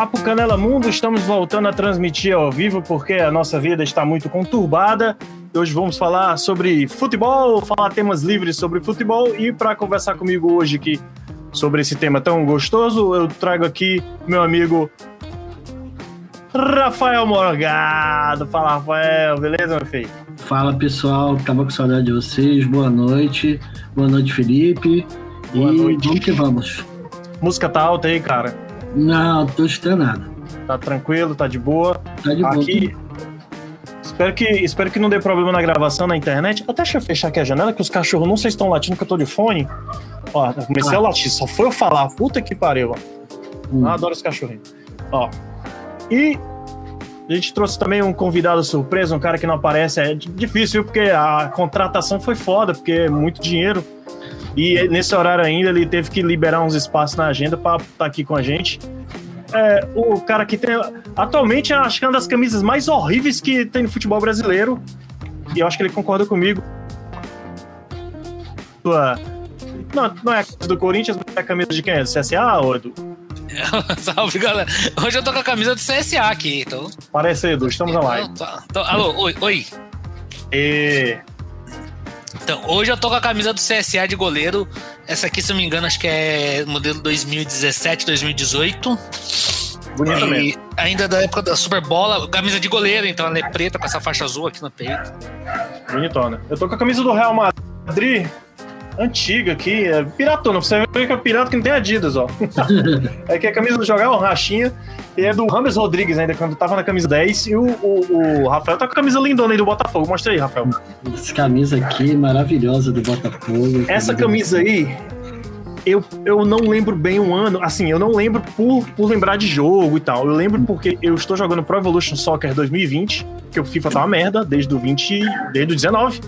Papo Canela Mundo. Estamos voltando a transmitir ao vivo porque a nossa vida está muito conturbada. Hoje vamos falar sobre futebol, falar temas livres sobre futebol e para conversar comigo hoje aqui sobre esse tema tão gostoso, eu trago aqui meu amigo Rafael Morgado. Fala, Rafael, beleza, meu filho? Fala, pessoal. Tava com saudade de vocês. Boa noite. Boa noite, Felipe. Boa e noite. vamos que vamos. Música tá alta aí, cara? Não, tô escutando nada. Tá tranquilo, tá de boa? Tá de boa. Aqui, Espero que, espero que não dê problema na gravação na internet. Até deixa eu fechar aqui a janela, que os cachorros não sei se estão latindo, que eu tô de fone. Ó, eu comecei ah. a latir, só foi eu falar. Puta que pariu, ó. Hum. Eu adoro os cachorrinhos. Ó. E a gente trouxe também um convidado surpresa, um cara que não aparece. É difícil, porque a contratação foi foda, porque é muito dinheiro. E nesse horário ainda ele teve que liberar uns espaços na agenda para estar tá aqui com a gente é, o cara que tem. Atualmente, acho que é uma das camisas mais horríveis que tem no futebol brasileiro. E eu acho que ele concorda comigo. Não, não é a camisa do Corinthians, mas é a camisa de quem é? Do CSA ou Edu? Salve, galera. Hoje eu tô com a camisa do CSA aqui, então. Parece, Edu, estamos online. Então, tá. então, alô, oi, oi. E... Então, hoje eu tô com a camisa do CSA de goleiro. Essa aqui, se eu não me engano, acho que é modelo 2017, 2018. Bonita mesmo. Ainda da época da Super Bola, camisa de goleiro, então ela é preta com essa faixa azul aqui no peito. Bonitona. Eu tô com a camisa do Real Madrid antiga aqui, é piratona. Você vê que é pirata que não tem Adidas, ó. é que a camisa do jogar é uma rachinha. E é do Rames Rodrigues ainda, quando tava na camisa 10. E o, o, o, Rafael tá com a camisa lindona aí do Botafogo. Mostra aí, Rafael. Essa camisa aqui maravilhosa do Botafogo. Essa camisa aí, eu, eu não lembro bem o ano. Assim, eu não lembro por, por lembrar de jogo e tal. Eu lembro porque eu estou jogando Pro Evolution Soccer 2020, que o FIFA tá uma merda desde o 20, desde o 19.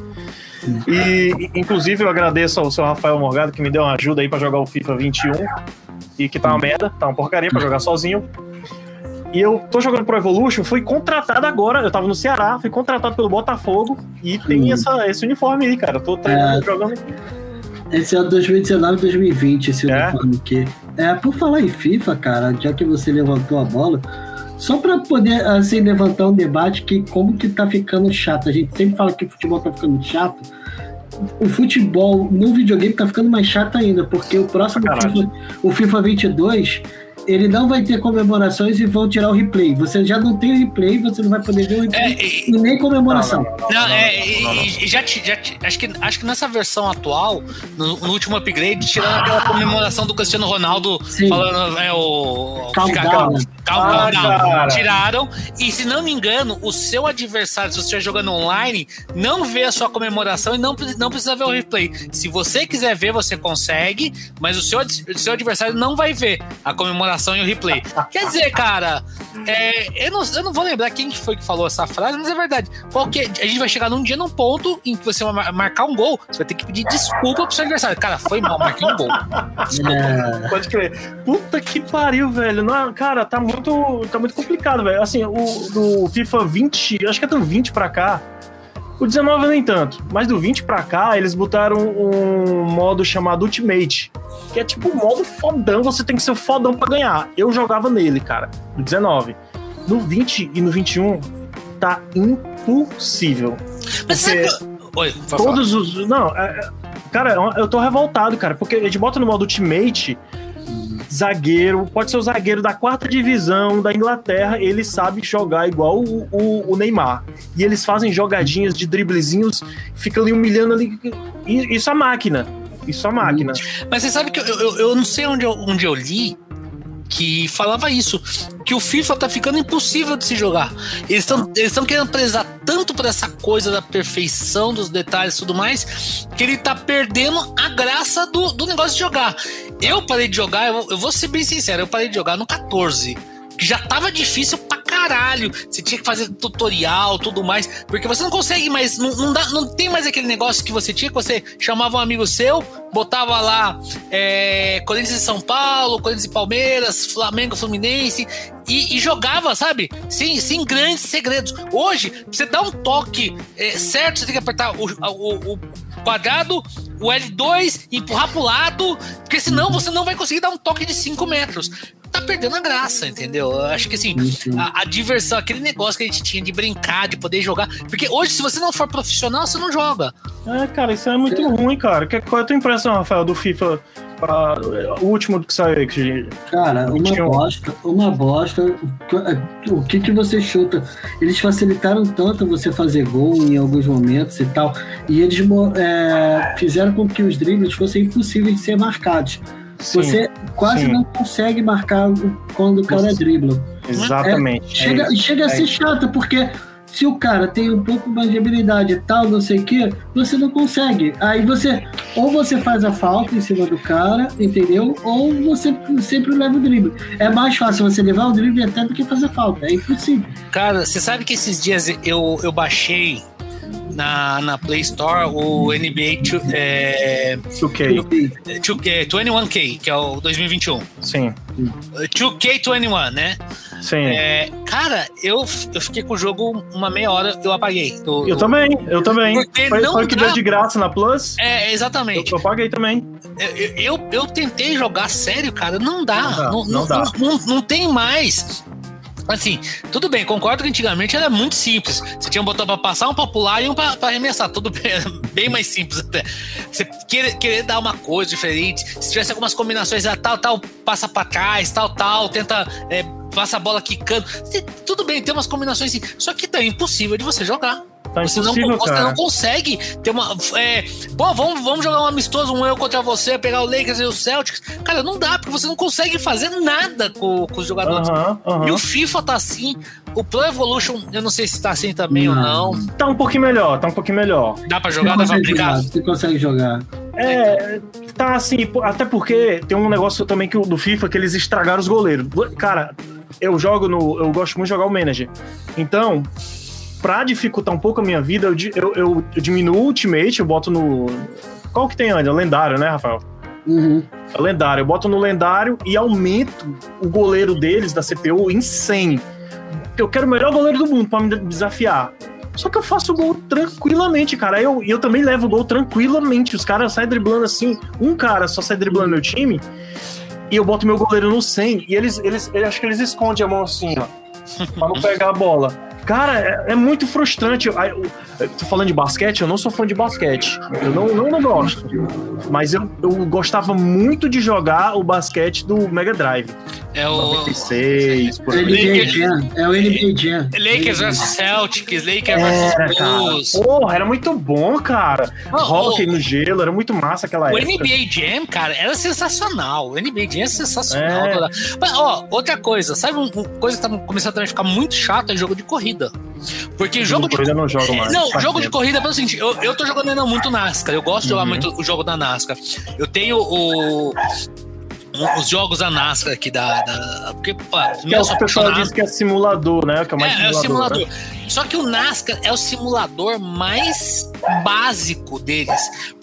E, inclusive, eu agradeço ao seu Rafael Morgado que me deu uma ajuda aí para jogar o FIFA 21 e que tá uma merda, tá uma porcaria para jogar sozinho. E eu tô jogando Pro Evolution, fui contratado agora, eu tava no Ceará, fui contratado pelo Botafogo e tem hum. essa, esse uniforme aí, cara. Eu tô treinando, é, jogando. Esse é 2019 2020, esse é? uniforme aqui. É, por falar em FIFA, cara, já que você levantou a bola, só para poder assim levantar um debate que como que tá ficando chato. A gente sempre fala que o futebol tá ficando chato. O futebol no videogame tá ficando mais chato ainda, porque o próximo FIFA, o FIFA 22 ele não vai ter comemorações e vão tirar o replay. Você já não tem o replay, você não vai poder ver o replay é, e, nem comemoração. Não, não, não, não é, já, já, acho, que, acho que nessa versão atual, no, no último upgrade, tiraram aquela comemoração do Cristiano Ronaldo Sim. falando é, o. Calma, calma, calma. Tiraram. E se não me engano, o seu adversário, se você estiver jogando online, não vê a sua comemoração e não, não precisa ver o replay. Se você quiser ver, você consegue, mas o seu, o seu adversário não vai ver a comemoração e o replay. Quer dizer, cara, é, eu, não, eu não vou lembrar quem que foi que falou essa frase, mas é verdade. Qualquer, a gente vai chegar num dia, num ponto em que você vai marcar um gol, você vai ter que pedir desculpa pro seu adversário. Cara, foi mal, marquei um gol. É. Pode crer. Puta que pariu, velho. Não, cara, tá muito, tá muito complicado, velho. Assim, o do FIFA 20, acho que é do 20 pra cá, o 19 nem tanto, mas do 20 pra cá eles botaram um modo chamado Ultimate, que é tipo um modo fodão, você tem que ser fodão pra ganhar. Eu jogava nele, cara, no 19. No 20 e no 21 tá impossível. Mas porque Oi, todos os. Não, é, é... cara, eu tô revoltado, cara, porque a gente bota no modo Ultimate zagueiro, pode ser o zagueiro da quarta divisão da Inglaterra, ele sabe jogar igual o, o, o Neymar. E eles fazem jogadinhas de driblezinhos, ficam ali humilhando ali. Isso é máquina. Isso é máquina. Mas você sabe que eu, eu, eu não sei onde eu, onde eu li que falava isso, que o FIFA tá ficando impossível de se jogar. Eles estão eles querendo prezar tanto por essa coisa da perfeição dos detalhes e tudo mais, que ele tá perdendo a graça do, do negócio de jogar. Eu parei de jogar, eu, eu vou ser bem sincero, eu parei de jogar no 14 que já tava difícil caralho. Você tinha que fazer tutorial, tudo mais, porque você não consegue mais, não, não, dá, não tem mais aquele negócio que você tinha, que você chamava um amigo seu, botava lá é, Corinthians e São Paulo, Corinthians e Palmeiras, Flamengo, Fluminense, e, e, jogava, sabe? Sem, sem grandes segredos. Hoje, você dá um toque é, certo, você tem que apertar o, o, o quadrado, o L2, empurrar pro lado, porque senão você não vai conseguir dar um toque de 5 metros. Tá perdendo a graça, entendeu? Eu acho que assim, a, a, diversão, aquele negócio que a gente tinha de brincar, de poder jogar. Porque hoje, se você não for profissional, você não joga. É, cara, isso é muito é. ruim, cara. Qual é a tua impressão, Rafael, do FIFA? o último que saiu aí que Cara, uma tinha... bosta, uma bosta. O que que você chuta? Eles facilitaram tanto você fazer gol em alguns momentos e tal, e eles é, fizeram com que os dribles fossem impossíveis de ser marcados. Sim, você quase sim. não consegue marcar quando o cara dribla. Exatamente. É, chega, é chega a ser chato, porque se o cara tem um pouco mais de habilidade e tal, não sei o que, você não consegue. Aí você, ou você faz a falta em cima do cara, entendeu? Ou você sempre leva o drible. É mais fácil você levar o drible até do que fazer falta. É impossível. Cara, você sabe que esses dias eu, eu baixei na, na Play Store o NBA é, 2K. 2K, 21K, que é o 2021. Sim. 2K21, né? Sim. É, cara, eu, eu fiquei com o jogo uma meia hora, eu apaguei. Do, eu do... também, eu também. Porque foi, não foi que deu de graça na Plus. É, exatamente. Eu, eu paguei também. Eu, eu, eu, tentei jogar sério, cara, não dá. Não, dá, não, não, não, dá. não, não tem mais. Assim, tudo bem, concordo que antigamente era muito simples. Você tinha um botão para passar, um para pular e um para arremessar. Tudo bem, bem mais simples até. Você querer, querer dar uma coisa diferente. Se tivesse algumas combinações, tal, tal, passa para trás, tal, tal, tenta. É, passa a bola quicando. Tudo bem, tem umas combinações assim. Só que tá impossível de você jogar. Tá você, não, você não consegue ter uma. É, pô, vamos, vamos jogar um amistoso, um eu contra você, pegar o Lakers e o Celtics. Cara, não dá, porque você não consegue fazer nada com, com os jogadores. E o FIFA tá assim. O Pro Evolution, eu não sei se tá assim também não. ou não. Tá um pouquinho melhor, tá um pouquinho melhor. Dá pra jogar, dá pra brincar. Você consegue jogar. É, tá assim, até porque tem um negócio também que, do FIFA que eles estragaram os goleiros. Cara, eu jogo no. Eu gosto muito de jogar o manager. Então, pra dificultar um pouco a minha vida, eu, eu, eu, eu diminuo o Ultimate, eu boto no. Qual que tem ainda? Lendário, né, Rafael? Uhum. Lendário. Eu boto no lendário e aumento o goleiro deles, da CPU, em 100. Eu quero o melhor goleiro do mundo para me desafiar. Só que eu faço gol tranquilamente, cara. Eu, eu também levo gol tranquilamente. Os caras saem driblando assim. Um cara só sai driblando meu time. E eu boto meu goleiro no 100. E eles, eles, eles acho que eles escondem a mão assim, ó. pra não pegar a bola. Cara, é, é muito frustrante. Eu, eu, eu, tô falando de basquete, eu não sou fã de basquete. Eu não, não, não gosto. Mas eu, eu gostava muito de jogar o basquete do Mega Drive. É o 96, por aí. É o NBA Jam. Lakers vs Celtics, Lakers vs Bulls. Porra, era muito bom, cara. Oh, Hockey oh, no gelo, era muito massa aquela o época. O NBA Jam, cara, era sensacional. O NBA Jam é sensacional. É. Mas, ó, outra coisa, sabe uma coisa que tá começando a ficar muito chato é jogo de corrida. Porque jogo de corrida não jogo mais. Não, jogo de corrida é pelo seguinte, eu, eu tô jogando ainda muito NASCAR. Eu gosto de jogar uhum. muito o jogo da NASCAR. Eu tenho o os jogos da NASCAR aqui da. da porque, pô, que é o pessoal diz que é simulador, né? Que é, mais é, simulador, é o simulador. Né? Só que o NASCAR é o simulador mais básico deles.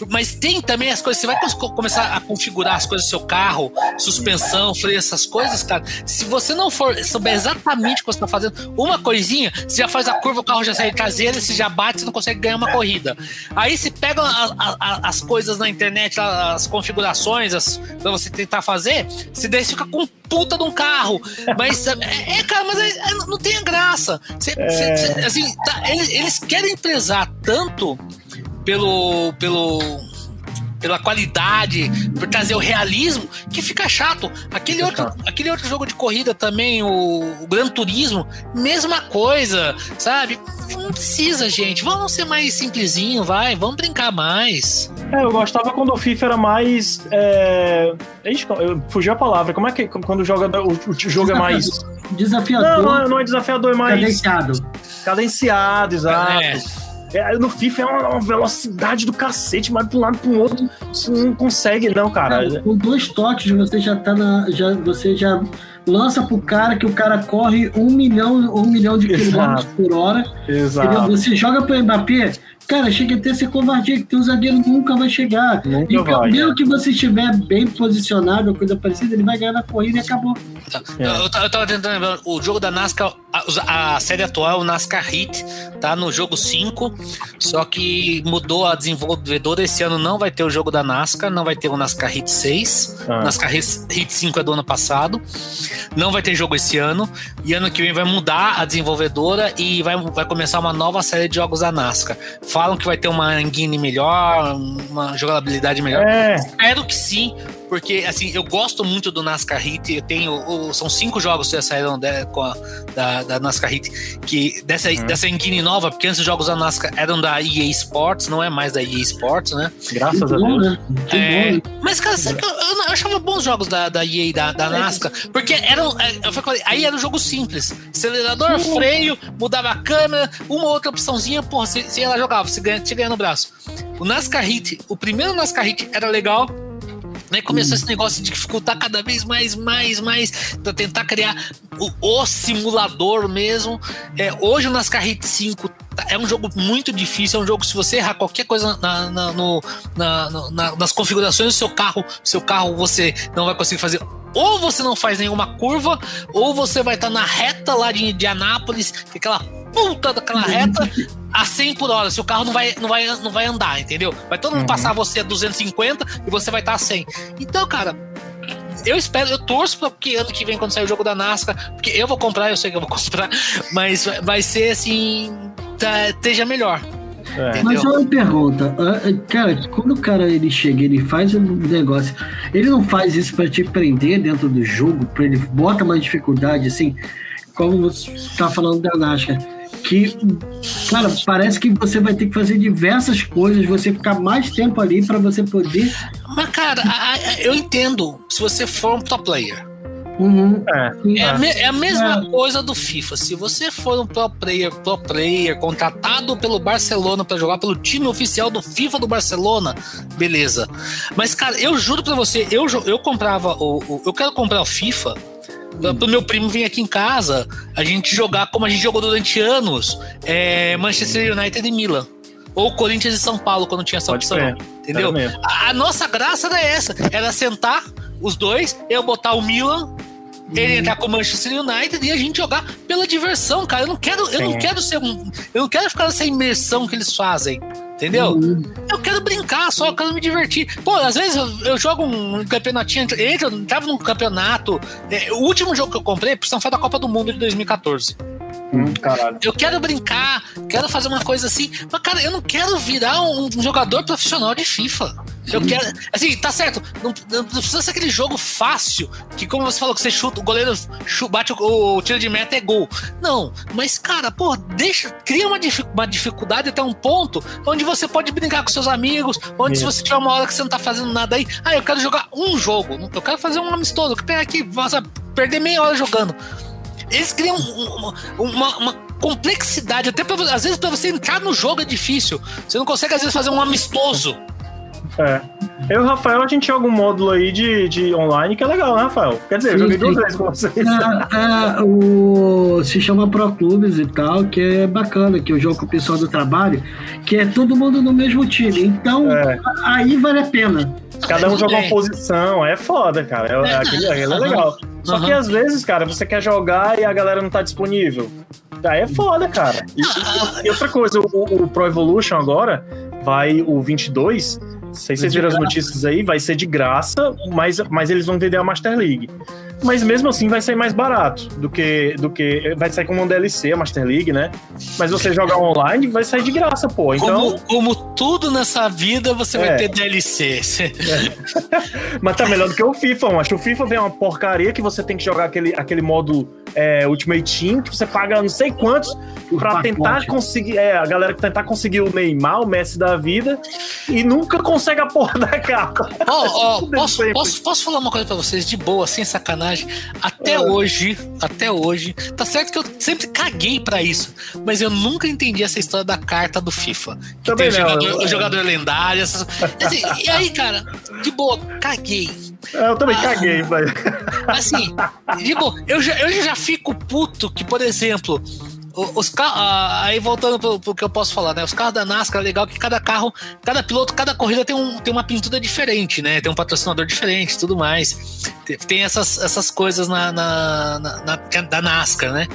Mas tem também as coisas. Você vai começar a configurar as coisas do seu carro, suspensão, freio, essas coisas, cara. Se você não for souber exatamente o que você está fazendo, uma coisinha, você já faz a curva, o carro já sai traseira, você já bate, você não consegue ganhar uma corrida. Aí você pega a, a, as coisas na internet, as configurações, as, pra você tentar fazer, você daí fica com puta de um carro. Mas, é, é cara, mas é, é, não tem graça. Você, é... assim, tá, eles, eles querem prezar tanto pelo, pelo pela qualidade, por trazer o realismo, que fica chato. Aquele, outro, aquele outro jogo de corrida também, o, o Gran Turismo, mesma coisa, sabe? Não precisa, gente. Vamos ser mais simplesinho, vai. Vamos brincar mais. É, eu gostava quando o FIFA era mais. É... Eu fugi a palavra. Como é que quando joga, o, o jogo é mais. Desafiador. Não, não é desafiador, é mais. Cadenciado. Cadenciado, exato. É. É, no FIFA é uma, uma, velocidade do cacete, mas de um lado para o outro você não consegue, não, cara. É, com dois toques você já tá na. Já, você já lança pro cara que o cara corre um milhão, um milhão de quilômetros por hora. Exato. Entendeu? Você joga pro Mbappé, Cara, chega até ser covardia, que teu zagueiro nunca vai chegar. Nunca e vai, mesmo é. que você estiver bem posicionado, coisa parecida, ele vai ganhar na corrida e acabou. É. Eu, eu, tava tentando lembrar, o jogo da NASCAR, a, a, série atual, o NASCAR Hit, tá no jogo 5, só que mudou a desenvolvedora, esse ano não vai ter o jogo da NASCAR, não vai ter o NASCAR Hit 6, ah. NASCAR Hit 5 é do ano passado. não vai ter jogo esse ano. E ano que vem vai mudar a desenvolvedora e vai, vai começar uma nova série de jogos da NASCAR. Falam que vai ter uma engine melhor, uma jogabilidade melhor. É. Espero que sim, porque assim, eu gosto muito do NASCAR Hit. Eu tenho. São cinco jogos que já saíram de, com a, da, da NASCAR Hit, que dessa, uhum. dessa engine nova, porque antes os jogos da NASCAR eram da EA Sports, não é mais da EA Sports, né? Graças a Deus. Né? É, mas, cara, sabe que eu, eu, eu, achava bons jogos da, da EA, da, da NASCAR, porque eram. É, eu falei, aí era um jogo simples. Acelerador, uhum. freio, mudava a câmera, uma outra opçãozinha, porra, você, você ia lá jogava, você ganha, você ganha no braço. O NASCAR Hit, o primeiro NASCAR Hit era legal Né, começou esse negócio de dificultar cada vez mais, mais, mais, para tentar criar o, o simulador mesmo. É, hoje o NASCAR Hit 5 tá, é um jogo muito difícil, é um jogo se você errar qualquer coisa na, na, no, na, na, nas configurações do seu carro, seu carro você não vai conseguir fazer. Ou você não faz nenhuma curva, ou você vai estar tá na reta lá de Indianápolis, é aquela puta daquela reta, a 100 por hora. Seu carro não vai, não vai, não vai andar, entendeu? Vai todo mundo uhum. passar você a 250 e você vai estar a 100. Então, cara, eu espero, eu torço para que ano que vem, quando sair o jogo da NASCAR, porque eu vou comprar, eu sei que eu vou comprar, mas vai ser assim, tá, esteja melhor. É. Mas uma pergunta, ah, ah, cara, quando o cara ele chega, ele faz um negócio, ele não faz isso para te prender dentro do jogo, para ele bota mais dificuldade, assim, como você tá falando da NASCAR que, cara, parece que você vai ter que fazer diversas coisas, você ficar mais tempo ali para você poder. Mas, cara, eu entendo se você for um top player. Uhum. É, é, a, é, a mesma é. coisa do FIFA. Se você for um pro player, pro player contratado pelo Barcelona para jogar pelo time oficial do FIFA do Barcelona, beleza. Mas, cara, eu juro para você, eu, eu comprava o, o, Eu quero comprar o FIFA pro meu primo vir aqui em casa, a gente jogar como a gente jogou durante anos, é, Manchester United e Milan. Ou Corinthians e São Paulo, quando tinha essa Pode opção. Ser. Entendeu? A, a, nossa graça era essa: era sentar os dois, eu botar o Milan, ele entrar com o Manchester United e a gente jogar pela diversão, cara. Eu não quero, eu não quero ser um. Eu não quero ficar nessa imersão que eles fazem. Entendeu? Uhum. Eu quero brincar só, eu quero me divertir. Pô, às vezes eu, eu jogo um campeonatinho, entro, tava num campeonato. É, o último jogo que eu comprei, por foi da Copa do Mundo de 2014. Hum, eu quero brincar, quero fazer uma coisa assim, mas cara, eu não quero virar um, um jogador profissional de FIFA. Eu quero. Assim, tá certo. Não, não, precisa ser aquele jogo fácil, que como você falou, que você chuta, o goleiro chuta, bate o, o, tiro de meta é gol. Não, mas, cara, pô, deixa. Cria uma, uma dificuldade até um ponto onde você pode brincar com seus amigos, onde Isso. se você tiver uma hora que você não tá fazendo nada aí, ah, eu quero jogar um jogo, eu quero fazer um amistoso, que pegar aqui, você perder meia hora jogando. Eles criam uma, uma, uma complexidade, até pra, às vezes para você entrar no jogo é difícil. Você não consegue, às vezes, fazer um amistoso. É. Eu e o Rafael, a gente joga um módulo aí de, de online que é legal, né, Rafael? Quer dizer, sim, eu joguei duas vezes com vocês. É, é, o, se chama Pro Clubes e tal, que é bacana, que eu jogo com o pessoal do trabalho, que é todo mundo no mesmo time. Então, é. aí vale a pena. Cada um joga uma posição, é foda, cara. É, é legal. Só uhum. que às vezes, cara, você quer jogar e a galera não tá disponível. Aí é foda, cara. E, e outra coisa, o, o Pro Evolution agora vai o 22 não sei se vocês viram as notícias aí, vai ser de graça, mas, mas eles vão vender a Master League. Mas mesmo assim vai sair mais barato do que. do que Vai sair como um DLC, a Master League, né? Mas você jogar online vai sair de graça, pô. Então. Como, como tudo nessa vida, você é. vai ter DLC. É. mas tá melhor do que o FIFA, eu acho. O FIFA vem uma porcaria que você tem que jogar aquele, aquele modo é, Ultimate Team, que você paga não sei quantos para tentar conseguir. É, a galera que tentar conseguir o Neymar, o Messi da vida, e nunca consegue a porra da capa. Oh, oh, posso, posso, posso falar uma coisa pra vocês de boa, sem sacanagem? Até é. hoje, até hoje, tá certo que eu sempre caguei para isso, mas eu nunca entendi essa história da carta do FIFA. Que Também tem o jogador, o jogador lendário. Essas... Assim, e aí, cara, de boa, caguei. Eu também ah, caguei, mas. Assim, de boa, eu já, eu já fico puto que, por exemplo, os carros. Aí voltando pro, pro, que eu posso falar, né? Os carros da NASCAR é legal que cada carro, cada piloto, cada corrida tem, um, tem uma pintura diferente, né? Tem um patrocinador diferente tudo mais. Tem, tem essas, essas coisas na, na, na, na, da NASCAR, né?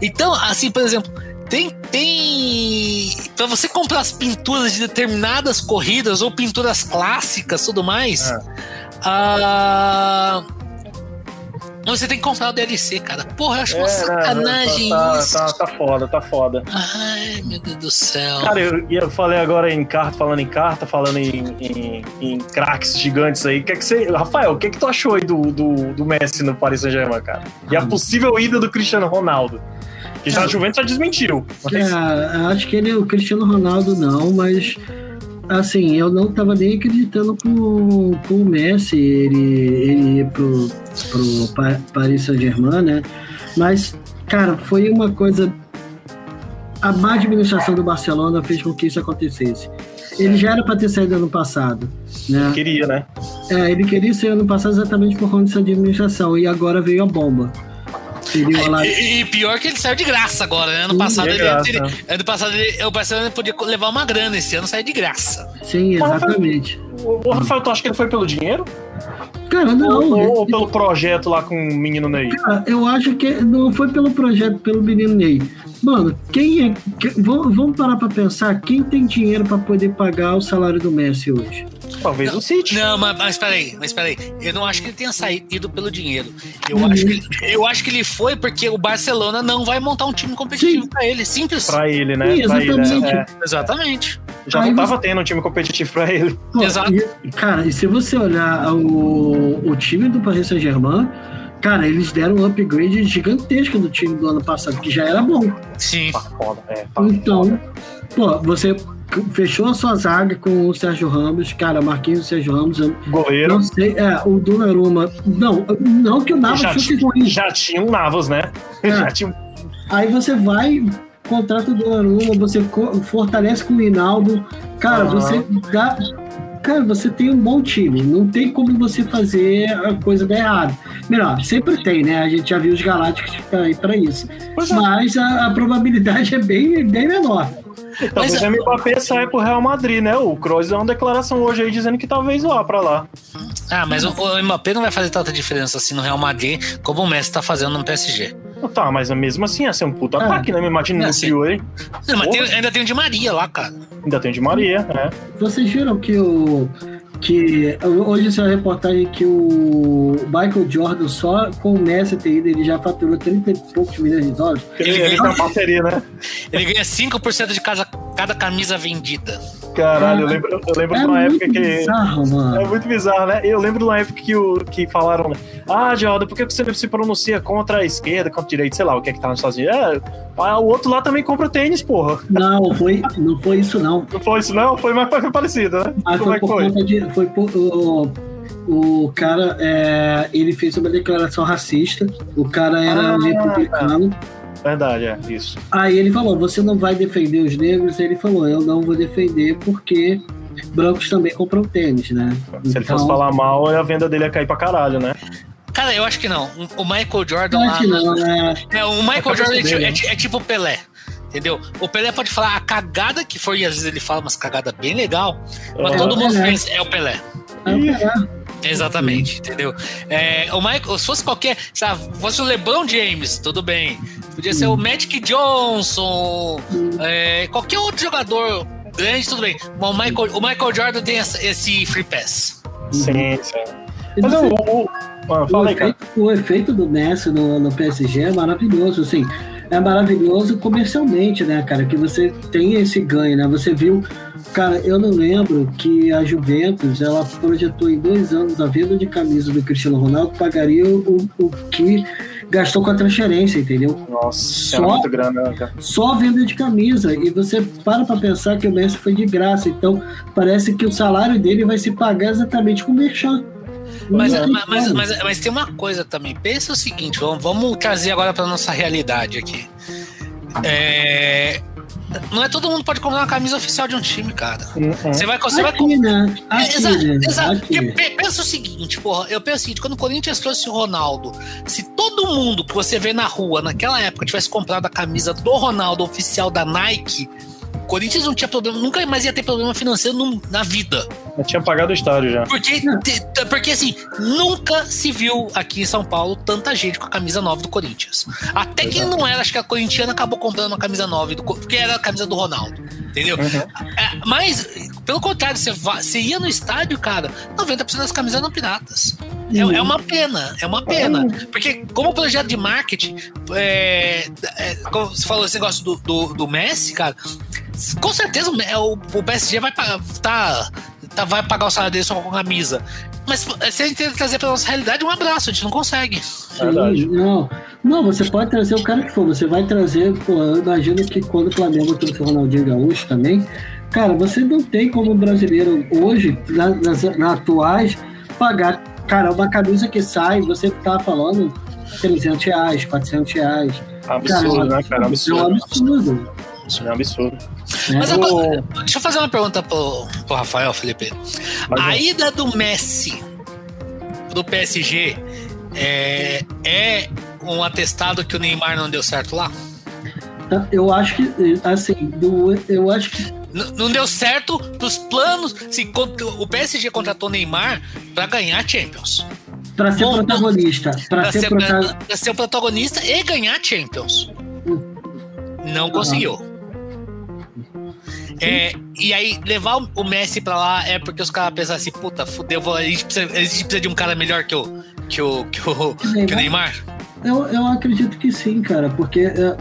Então, assim, por exemplo, tem. tem para você comprar as pinturas de determinadas corridas ou pinturas clássicas tudo mais. É. Ah Mas você tem que comprar o DLC, cara. Porra, eu acho uma É, sacanagem tá, isso. tá, tá foda, tá foda. Ai, meu Deus do céu. Cara, eu, eu falei agora em carta, falando em carta, falando em, em, em craques gigantes aí. Que é que você, Rafael, o que, é que tu achou aí do, do, do Messi no Paris Saint-Germain, cara? E a Ah. possível ida do Cristiano Ronaldo? Que já a Cara, Juventus já desmentiu. Mas, É, eu acho que ele, o Cristiano Ronaldo não, mas assim, eu não tava nem acreditando com, com o Messi ele, ele ir pro, pro Pa- Paris Saint-Germain, né? Mas, cara, foi uma coisa. A má administração do Barcelona fez com que isso acontecesse. Ele já era para ter saído ano passado, né? queria, né? É, ele queria sair ano passado exatamente por conta dessa administração e agora veio a bomba. E, e pior que ele saiu de graça agora, né? Ano Sim, passado, de ele, ele- ano passado ele, o Barcelona podia levar uma grana, esse ano saiu de graça. Sim, exatamente. O, o Rafael, tu acha que ele foi pelo dinheiro? Cara, não. ou, ele- ou pelo projeto lá com o menino Ney? Cara, eu acho que não foi pelo projeto, pelo menino Ney. Mano, quem é. que- vamos, vamos parar pra pensar quem tem dinheiro pra poder pagar o salário do Messi hoje. Talvez o City. Não, mas, mas peraí, mas peraí. Eu não acho que ele tenha saído pelo dinheiro. Eu, Uhum. acho, que ele, eu acho que ele foi porque o Barcelona não vai montar um time competitivo Sim. pra ele. Simples. Pra ele, né? Sim, Pra ele, exatamente. é. Exatamente. Já Aí não você- tava tendo um time competitivo pra ele. Pô, Exato. e- cara, e se você olhar o, o time do Paris Saint-Germain, cara, eles deram um upgrade gigantesco do time do ano passado, que já era bom. Sim. Tá foda, é. Tá Então, foda. pô, você fechou a sua zaga com o Sérgio Ramos, cara, Marquinhos e Sérgio Ramos, Goleiro. não sei, é, o Donnarumma, não, não que o Navas Já, chute ti- ruim, já tinha um Navas, né? É. Já tinha um Aí você vai, contrata o Donnarumma, você fortalece com o Hinaldo. Cara, Aham. você dá. Cara, você tem um bom time. Não tem como você fazer a coisa dar errado. Melhor, sempre tem, né? A gente já viu os Galácticos aí pra isso. Pois é. Mas a, a probabilidade é bem, bem menor. Talvez Mas- o Mbappé saia pro Real Madrid, né? O Kroos deu uma declaração hoje aí dizendo que talvez vá pra lá. Ah, mas o, o Mbappé não vai fazer tanta diferença assim no Real Madrid como o Messi tá fazendo no PSG. Tá, mas mesmo assim ia ser um puta É. ataque, né? Me imagina É, no sim. trio aí. Não, mas tem- ainda tem o Di Maria lá, cara. Ainda tem o de Maria, né? Vocês viram que o. Que hoje saiu a reportagem que o Michael Jordan, só com o Messi ter ido, ele já faturou 30 e poucos milhões de dólares. Ele, ele tem uma parceria, né? Ele ganha 5% de cada, cada camisa vendida. Caralho, eu lembro, eu lembro É de uma época que. bizarro, mano. É muito bizarro, né? Eu lembro de uma época que, o, que falaram, né? Ah, Jordan, por que você se pronuncia contra a esquerda, contra a direita, sei lá, o que é que tá nos Estados Unidos? É, ah, o outro lá também compra tênis, porra. Não, foi, não foi isso não. Não foi isso, não? Foi mais parecido, né? Mas Como foi é que foi? de. Foi por, o, o cara, é, ele fez uma declaração racista. O cara era Ah, republicano. Verdade, é, isso. Aí ele falou: Você não vai defender os negros? Ele falou: Eu não vou defender porque brancos também compram tênis, né? Se ele fosse falar mal, a venda dele ia cair pra caralho, né? Cara, eu acho que não. O Michael Jordan Não, lá. não, né? É, o Michael É Jordan é, dele, ti- né? é ti- é tipo o Pelé. Entendeu? O Pelé pode falar a cagada que for, e às vezes ele fala umas cagadas bem legal, mas É, todo o mundo Pelé. pensa, é o Pelé. Aí eu pegar. Exatamente, entendeu? É, o Michael, se fosse qualquer, sabe, fosse o LeBron James, tudo bem. Podia ser o Magic Johnson, é, qualquer outro jogador grande, tudo bem. Mas o Michael, o Michael Jordan tem essa- esse free pass. Sim, sim. E Mas o. o ah, o, fala aí, cara. efeito, o efeito do Messi no, no PSG é maravilhoso, assim. É maravilhoso comercialmente, né, cara? Que você tem esse ganho, né? Você viu. Cara, eu não lembro que a Juventus, ela projetou em dois anos a venda de camisa do Cristiano Ronaldo pagaria o, o que gastou com a transferência, entendeu? Nossa, Só- grana, né, cara. Só a venda de camisa. E você para pra pensar que o Messi foi de graça. Então, parece que o salário dele vai se pagar exatamente com o Merchan. Mas, mas, mas- mas tem uma coisa também. Pensa o seguinte, vamos, vamos trazer agora para nossa realidade aqui. É, não é todo mundo pode comprar uma camisa oficial de um time, cara. Uhum. Você vai, você vai Aqui, né? É, Aqui, exato, né? exato. Pensa o seguinte, porra, eu penso o seguinte, quando o Corinthians trouxe o Ronaldo, se todo mundo que você vê na rua naquela época tivesse comprado a camisa do Ronaldo oficial da Nike, o Corinthians não tinha problema, nunca mais ia ter problema financeiro no- na vida. Eu tinha pagado o estádio já. Porque, porque assim, nunca se viu aqui em São Paulo tanta gente com a camisa 9 do Corinthians. Até quem não era, acho que a corintiana acabou comprando a camisa 9, do, porque era a camisa do Ronaldo. Entendeu? Uhum. É, mas, pelo contrário, você, você ia no estádio, cara, 90% das camisas eram piratas. É, é, uma pena, é uma pena. Porque, como projeto de marketing, é, é, como você falou esse negócio do, do, do Messi, cara, com certeza o, o PSG vai pagar, tá, tá, vai pagar o salário dele só com camisa. Mas se a gente trazer pra nossa realidade, um abraço, a gente não consegue. Sim, não, não, você pode trazer o cara que for, você vai trazer, pô, eu imagino que quando o Flamengo trouxe o Ronaldinho Gaúcho também, cara, você não tem como brasileiro hoje, nas, nas atuais, pagar, cara, uma camisa que sai, você tá falando 300 reais, 400 reais. Absurdo, cara, né, cara? Absurdo. É um absurdo. Isso é um absurdo. Mas agora, deixa eu fazer uma pergunta pro, pro Rafael, Felipe. Mas a é. ida do Messi do PSG é, é um atestado que o Neymar não deu certo lá? Tá, eu acho que, assim, do, eu acho que. Não, não deu certo dos planos. Assim, o PSG contratou Neymar para ganhar Champions. Para ser Bom, protagonista. Para ser, ser, prota... ser o protagonista e ganhar Champions. Hum. Não conseguiu. É, e aí, levar o Messi pra lá é porque os caras pensam assim, puta, fudeu, a gente, precisa, a gente precisa de um cara melhor que o, que o, que o, que o Neymar? Eu, eu acredito que sim, cara, porque, é,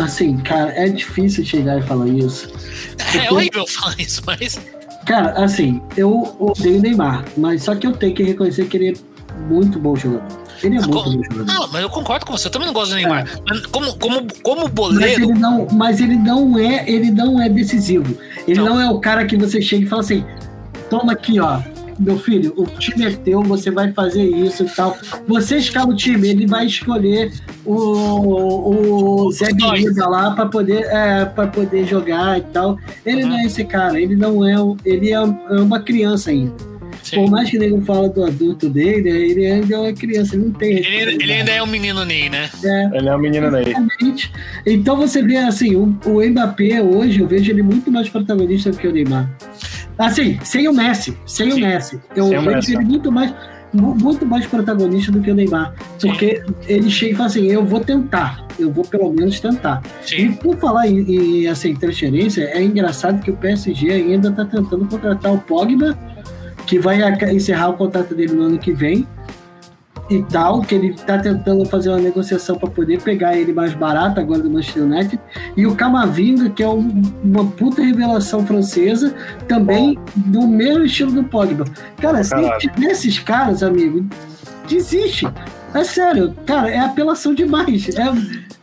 assim, cara, é difícil chegar e falar isso. É porque, é horrível falar isso, mas. Cara, assim, eu odeio o Neymar, mas só que eu tenho que reconhecer que ele é muito bom jogador. Ele é muito bom jogador. Não, mas eu concordo com você. Eu também não gosto do Neymar. É. Como, como, como boleiro. Mas ele, não, mas ele não é, ele não é decisivo. Ele não. não é o cara que você chega e fala assim: toma aqui, ó. Meu filho, o time é teu, você vai fazer isso e tal. Você escala o time, ele vai escolher o, o Zé Guilherme lá para poder, é, poder jogar e tal. Ele uhum. não é esse cara, ele não é, ele é, é uma criança ainda. Sim. Por mais que ele fala do adulto dele, ele ainda é uma criança, ele não tem. Ele, ele ainda é um menino Ney, né? É, ele é um menino Ney. Então você vê assim, o, o Mbappé hoje, eu vejo ele muito mais protagonista do que o Neymar. Assim, sem o Messi, sem Sim. o Messi. Eu sem vejo Messi. ele muito mais muito mais protagonista do que o Neymar. Porque Sim. ele chega e fala assim: eu vou tentar, eu vou pelo menos tentar. Sim. E por falar em, em assim, transferência, é engraçado que o PSG ainda está tentando contratar o Pogba que vai encerrar o contrato dele no ano que vem e tal, que ele está tentando fazer uma negociação para poder pegar ele mais barato agora do Manchester United. E o Camavinga, que é um, uma puta revelação francesa, também do mesmo estilo do Pogba. Cara, se tiver esses caras, amigo, desiste. É sério, cara, é apelação demais. É,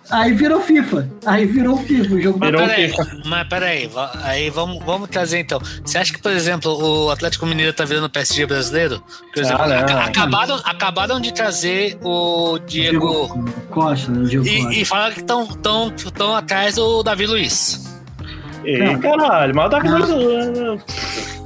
Aí virou FIFA. Aí virou FIFA o jogo. Mas peraí, mas peraí, aí vamos, vamos trazer então. Você acha que, por exemplo, o Atlético Mineiro tá virando PSG brasileiro? Por exemplo, ah, acabaram, acabaram de trazer o Diego, Diego Costa, né? Diego e, Costa. e falaram que estão tão, tão atrás do Davi Luiz. Ei, caralho, mas o Davi Luiz.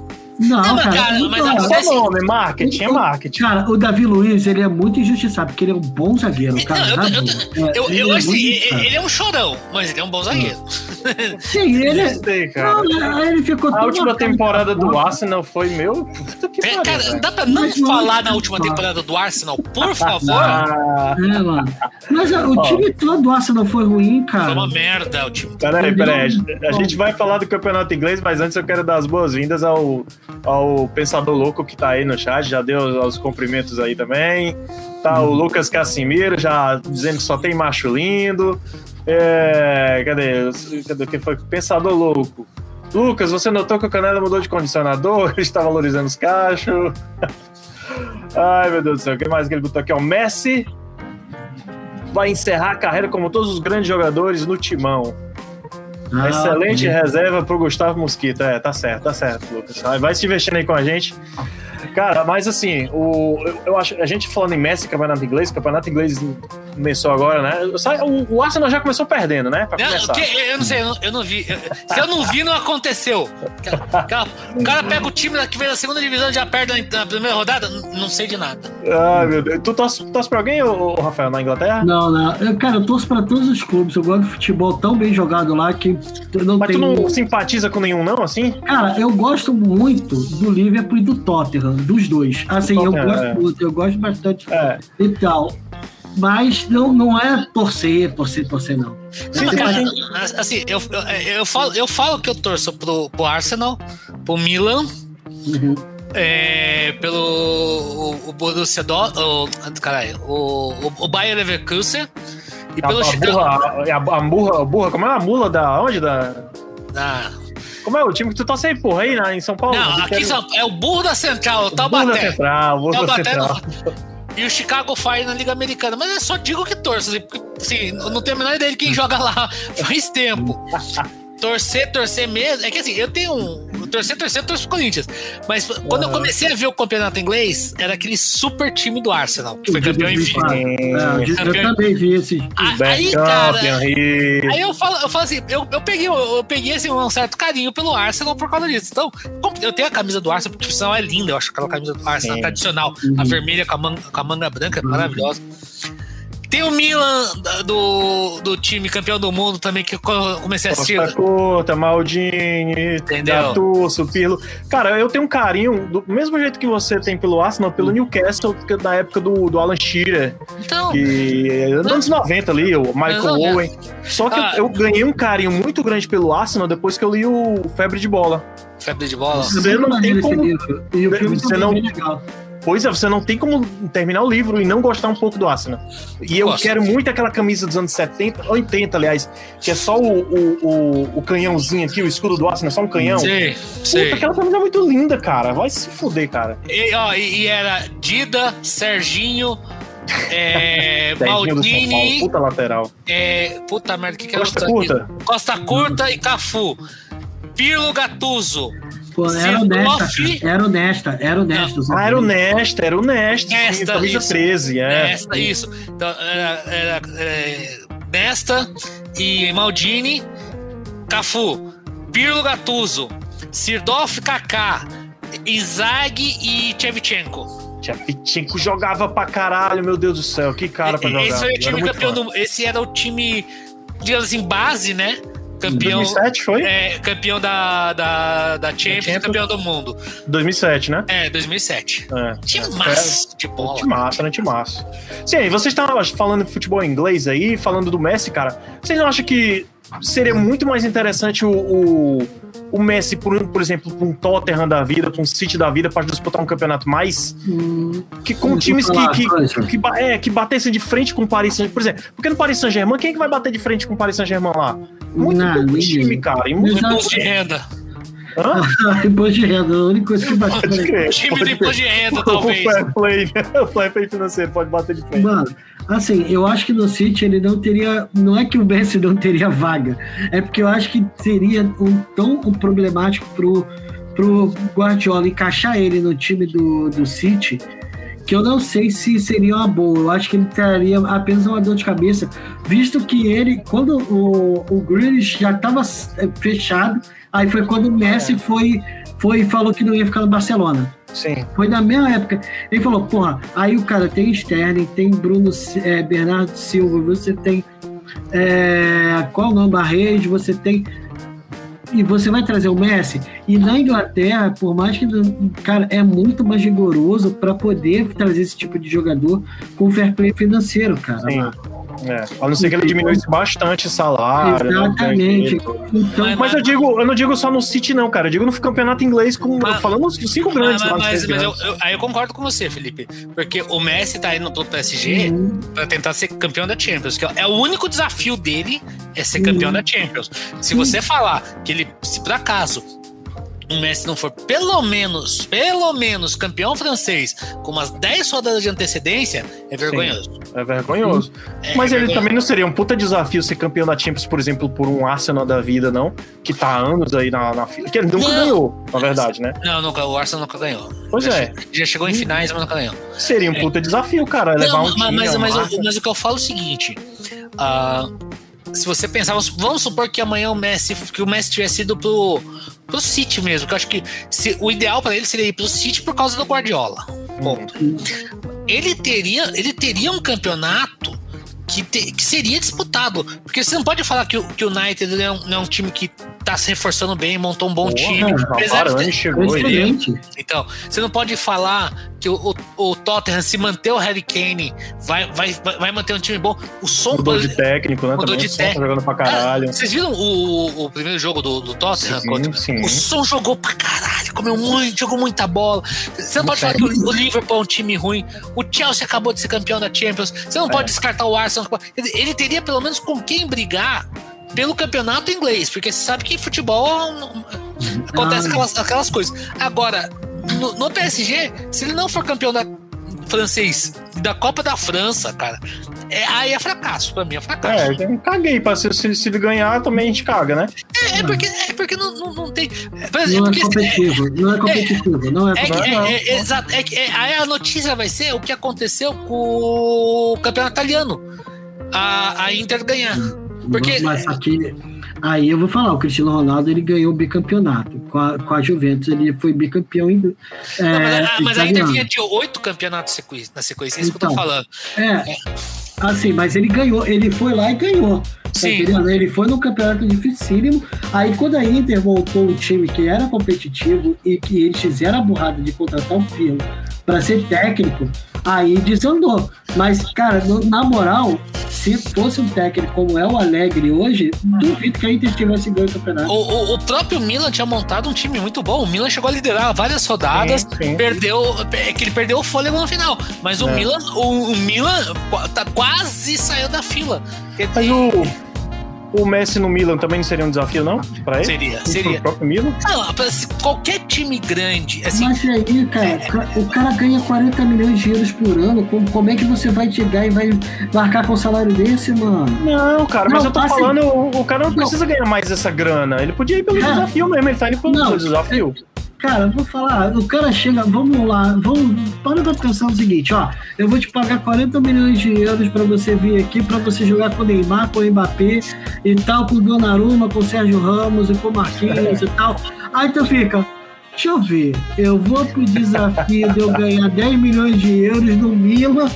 Não, não cara, cara não, mas não, é nome, marketing, é marketing. Cara, o Davi Luiz, ele é muito injustiçado, porque ele é um bom zagueiro. Cara, não, eu, eu, eu, eu, eu é assim, ele é um chorão, mas ele é um bom zagueiro. Sim, ele é. Sei, cara. Não, ele ficou a última temporada do Arsenal foi meu. Puta que é, cara, dá pra não mas falar na última temporada do Arsenal, por favor? Ah. É, mano. Mas o oh. time todo do Arsenal foi ruim, cara. Foi uma merda o time. Peraí, peraí. A gente vai falar do campeonato inglês, mas antes eu quero dar as boas-vindas ao ao Pensador Louco que tá aí no chat, já deu os cumprimentos aí também. Tá o Lucas Casimiro já dizendo que só tem macho lindo. É, cadê? Cadê quem foi? Pensador Louco. Lucas, você notou que o Canela mudou de condicionador? Está valorizando os cachos. Ai, meu Deus do céu. O que mais que ele botou aqui? O Messi vai encerrar a carreira como todos os grandes jogadores no timão. Ah, Excelente reserva reserva pro Gustavo Mosquito. É, tá certo, tá certo, Lucas. Vai se investindo aí com a gente. Cara, mas assim, o, eu, eu, acho, a gente falando em Messi, campeonato inglês, campeonato inglês começou agora, né? O, Arsenal já começou perdendo, né? Pra não, que, eu não sei, eu não, eu não vi. se eu não vi, não aconteceu. O cara pega o time que veio da segunda divisão e já perde na, primeira rodada, não sei de nada. Ai, meu Deus. Tu torce, torce pra alguém, ô, Rafael, na Inglaterra? Não, não. Eu, cara, eu torço pra todos os clubes. Eu gosto de futebol tão bem jogado lá que não Mas tenho... tu não simpatiza com nenhum, não, assim? Cara, eu gosto muito do Liverpool e do Tottenham, dos dois. Assim, eu gosto é. muito, eu gosto bastante é. e tal. Mas não, não é torcer, torcer, torcer, não. não cara, assim, eu, eu, eu, falo, eu falo que eu torço pro, pro Arsenal, pro Milan, uhum. é, pelo o, o Borussia caralho, o, o, o Bayer Leverkusen e a, pelo a burra, a, a, burra, a burra, como é a mula da onde? Da... Da... Como é o time que tu torce aí, porra, aí na, em São Paulo? Não, aqui São, é o burro da Central, o Taubaté. Burro da Central, o burro da Central. E o Chicago Fire na Liga Americana. Mas eu só digo que torço, assim, não tenho a menor ideia de quem joga lá faz tempo. torcer, torcer mesmo. É que assim, eu tenho um. Torcer, torcer, torço pro Corinthians. Mas quando eu comecei a ver o campeonato inglês, era aquele super time do Arsenal, que foi campeão infinito. É, eu também vi esse. Aí, cara. Aí eu falo, eu falo assim, eu, eu peguei, eu peguei assim, um certo carinho pelo Arsenal por causa disso. Então, eu tenho a camisa do Arsenal, porque o é linda, eu acho aquela camisa do Arsenal Sim. tradicional. Uhum. A vermelha com a manga, com a manga branca, uhum. maravilhosa. Tem o Milan do, do time campeão do mundo também, que eu comecei a assistir. Costa Curta, Maldini, Gattuso, Pirlo. Cara, eu tenho um carinho, do mesmo jeito que você tem pelo Arsenal, pelo Newcastle, da época do, do Alan Shearer. Então. Que, nos anos 90 ali, o Michael não, Owen. Só que ah, eu, eu ganhei um carinho muito grande pelo Arsenal depois que eu li o Febre de Bola. Febre de bola. Você não tem como. E o filme você não, legal. Pois é, você não tem como terminar o livro e não gostar um pouco do Arsenal. E eu Gosto. quero muito aquela camisa dos anos 70, 80, aliás, que é só o, o, o, o canhãozinho aqui, o escudo do Arsenal, só um canhão. Sim, sim. aquela camisa é muito linda, cara. Vai se fuder, cara. E, ó, e, e era Dida, Serginho, é, Maldini. puta lateral. É, puta merda, que que Costa Curta. Costa Curta e Cafu. Pirlo Gattuso. Pô, era honesta, era honesta, era honesta. Ah, era honesta, era honesta. Nesta, camisa isso. 13, é. Nesta, isso. Então, era, era, era Nesta e Maldini, Cafu, Pirlo Gattuso, Sirdoff Kaká, Izag e Chevchenko. Chevchenko jogava pra caralho, meu Deus do céu, que cara pra jogar. Esse, time campeão do, esse era o time, digamos assim, base, né? Campeão, 2007 foi? É, campeão da, da, da Champions, Champions, campeão do mundo. 2007, né? É, 2007. É. Time massa é, de bola. Time massa, né? Time massa. Sim, vocês estavam falando de futebol inglês aí, falando do Messi, cara. Vocês não acham que seria muito mais interessante o, o, o Messi, por, por exemplo, para um Tottenham da vida, para um City da vida, para disputar um campeonato mais. Hum, que com times que, que, que, que, é, que batessem de frente com o Paris Saint-Germain. Por exemplo, porque no Paris Saint-Germain, quem é que vai bater de frente com o Paris Saint-Germain lá? Muito não, pouco time, cara. E muito de renda. imposto de renda, a única coisa que bate pode crer, Time de imposto de renda, talvez. O fair play, o fair play financeiro pode bater de frente. Mano, assim, eu acho que no City ele não teria. Não é que o Messi não teria vaga, é porque eu acho que seria um tão um problemático pro, pro Guardiola encaixar ele no time do, do City que eu não sei se seria uma boa. Eu acho que ele teria apenas uma dor de cabeça, visto que ele, quando o, o Grealish já estava é, fechado, aí foi quando o Messi foi foi falou que não ia ficar no Barcelona. Sim. Foi na mesma época. Ele falou, porra, aí o cara tem Sterling, tem Bruno é, Bernardo Silva, você tem. É, qual o nome? Barreiro, você tem e você vai trazer o Messi. E na Inglaterra, por mais que, cara, é muito mais rigoroso para poder trazer esse tipo de jogador com fair play financeiro, cara. Sim. É, a não ser que ele diminuísse bastante salário. Né, Exatamente. Então, mas eu digo, eu não digo só no City, não, cara. Eu digo no campeonato inglês, com, mas, falando dos cinco grandes. Mas, mas, mas eu, eu, aí eu concordo com você, Felipe. Porque o Messi tá indo pro PSG uhum. para tentar ser campeão da Champions. Que é o único desafio dele é ser campeão uhum. da Champions. Se você falar que ele, se por acaso o Messi não for pelo menos, pelo menos campeão francês com umas 10 rodadas de antecedência, é vergonhoso. Sim, é vergonhoso. É, Mas é ele vergonhoso. também não seria um puta desafio ser campeão da Champions, por exemplo, por um Arsenal da vida, não? Que tá há anos aí na, na fila. Que ele nunca não. ganhou, na verdade, né? Não, nunca, o Arsenal nunca ganhou. Pois já é. já chegou em finais, mas nunca ganhou. Seria um puta desafio, cara. Levar não, um mas, mas, mas, mas, o que eu falo é o seguinte. Uh, se você pensar, vamos supor que amanhã o Messi, que o Messi tivesse ido pro, pro City mesmo, que eu acho que se, o ideal para ele seria ir pro City por causa do Guardiola. Ponto. Ele teria, ele teria um campeonato que, te, que seria disputado. Porque você não pode falar que o, que o United não é, um, não é um time que tá se reforçando bem, montou um bom Porra, time. Apesar de chegou Então, você não pode falar que o, o, o, Tottenham, se manter o Harry Kane, vai, vai, vai manter um time bom. O som mudou de técnico, né? Mudou também, de técnico. Tá jogando pra caralho. Cara, vocês viram o, o primeiro jogo do, do Tottenham? Sim, sim. O som jogou pra caralho, comeu muito, jogou muita bola. Você não pode falar que o, o, Liverpool é um time ruim. O Chelsea acabou de ser campeão da Champions. Você não é. pode descartar o Arsenal. Ele teria pelo menos com quem brigar pelo campeonato inglês, porque você sabe que futebol acontece ah. aquelas, aquelas coisas. Agora, no, no, PSG, se ele não for campeão da francês da Copa da França, cara, é, aí é fracasso, pra mim é fracasso. É, eu caguei, pra se, se, se ele ganhar também a gente caga, né? É, é porque, é porque não, não, não tem. Exemplo, não é competitivo, não é competitivo, não é, é, é, é, Exato, é, é, aí a notícia vai ser o que aconteceu com o campeonato italiano. A, a Inter ganhar. Porque... Mas aqui, aí eu vou falar, o Cristiano Ronaldo ele ganhou o bicampeonato. Com a, com a Juventus ele foi bicampeão. Em, é, Não, mas, ah, mas ainda tinha oito campeonatos na sequência, é isso então, que eu tô então, falando. É, é, assim, mas ele ganhou, ele foi lá e ganhou. Tá Sim. Ele foi no campeonato dificílimo. Aí quando a Inter voltou um time que era competitivo e que eles fizeram a burrada de contratar um Pirlo para ser técnico, aí desandou. Mas, cara, na moral, se fosse um técnico como é o Alegre hoje, duvido que a Inter tivesse ganho o campeonato. O, o, o, próprio Milan tinha montado um time muito bom. O Milan chegou a liderar várias rodadas, sim, sim. perdeu. É que ele perdeu o fôlego no final. Mas o é. Milan, o, o Milan tá, quase saiu da fila. Mas o o Messi no Milan também não seria um desafio, não? Pra ele? Seria, seria. O próprio Milan? Não, qualquer time grande. Assim, Mas aí, cara, é... o cara ganha 40 milhões de euros por ano. Como, como é que você vai chegar e vai marcar com um salário desse, mano? Não, cara, não, mas eu tô assim, falando, o, o, cara não, não, precisa ganhar mais essa grana. Ele podia ir pelo cara, desafio mesmo, ele tá indo pelo não, desafio. É, Cara, vou falar, o cara chega, vamos lá, vamos, para pra pensar o seguinte, ó, eu vou te pagar 40 milhões de euros para você vir aqui, para você jogar com o Neymar, com o Mbappé e tal, com o Donnarumma, com o Sérgio Ramos e com o Marquinhos e tal. Aí tu fica, deixa eu ver, eu vou pro desafio de eu ganhar 10 milhões de euros no Milan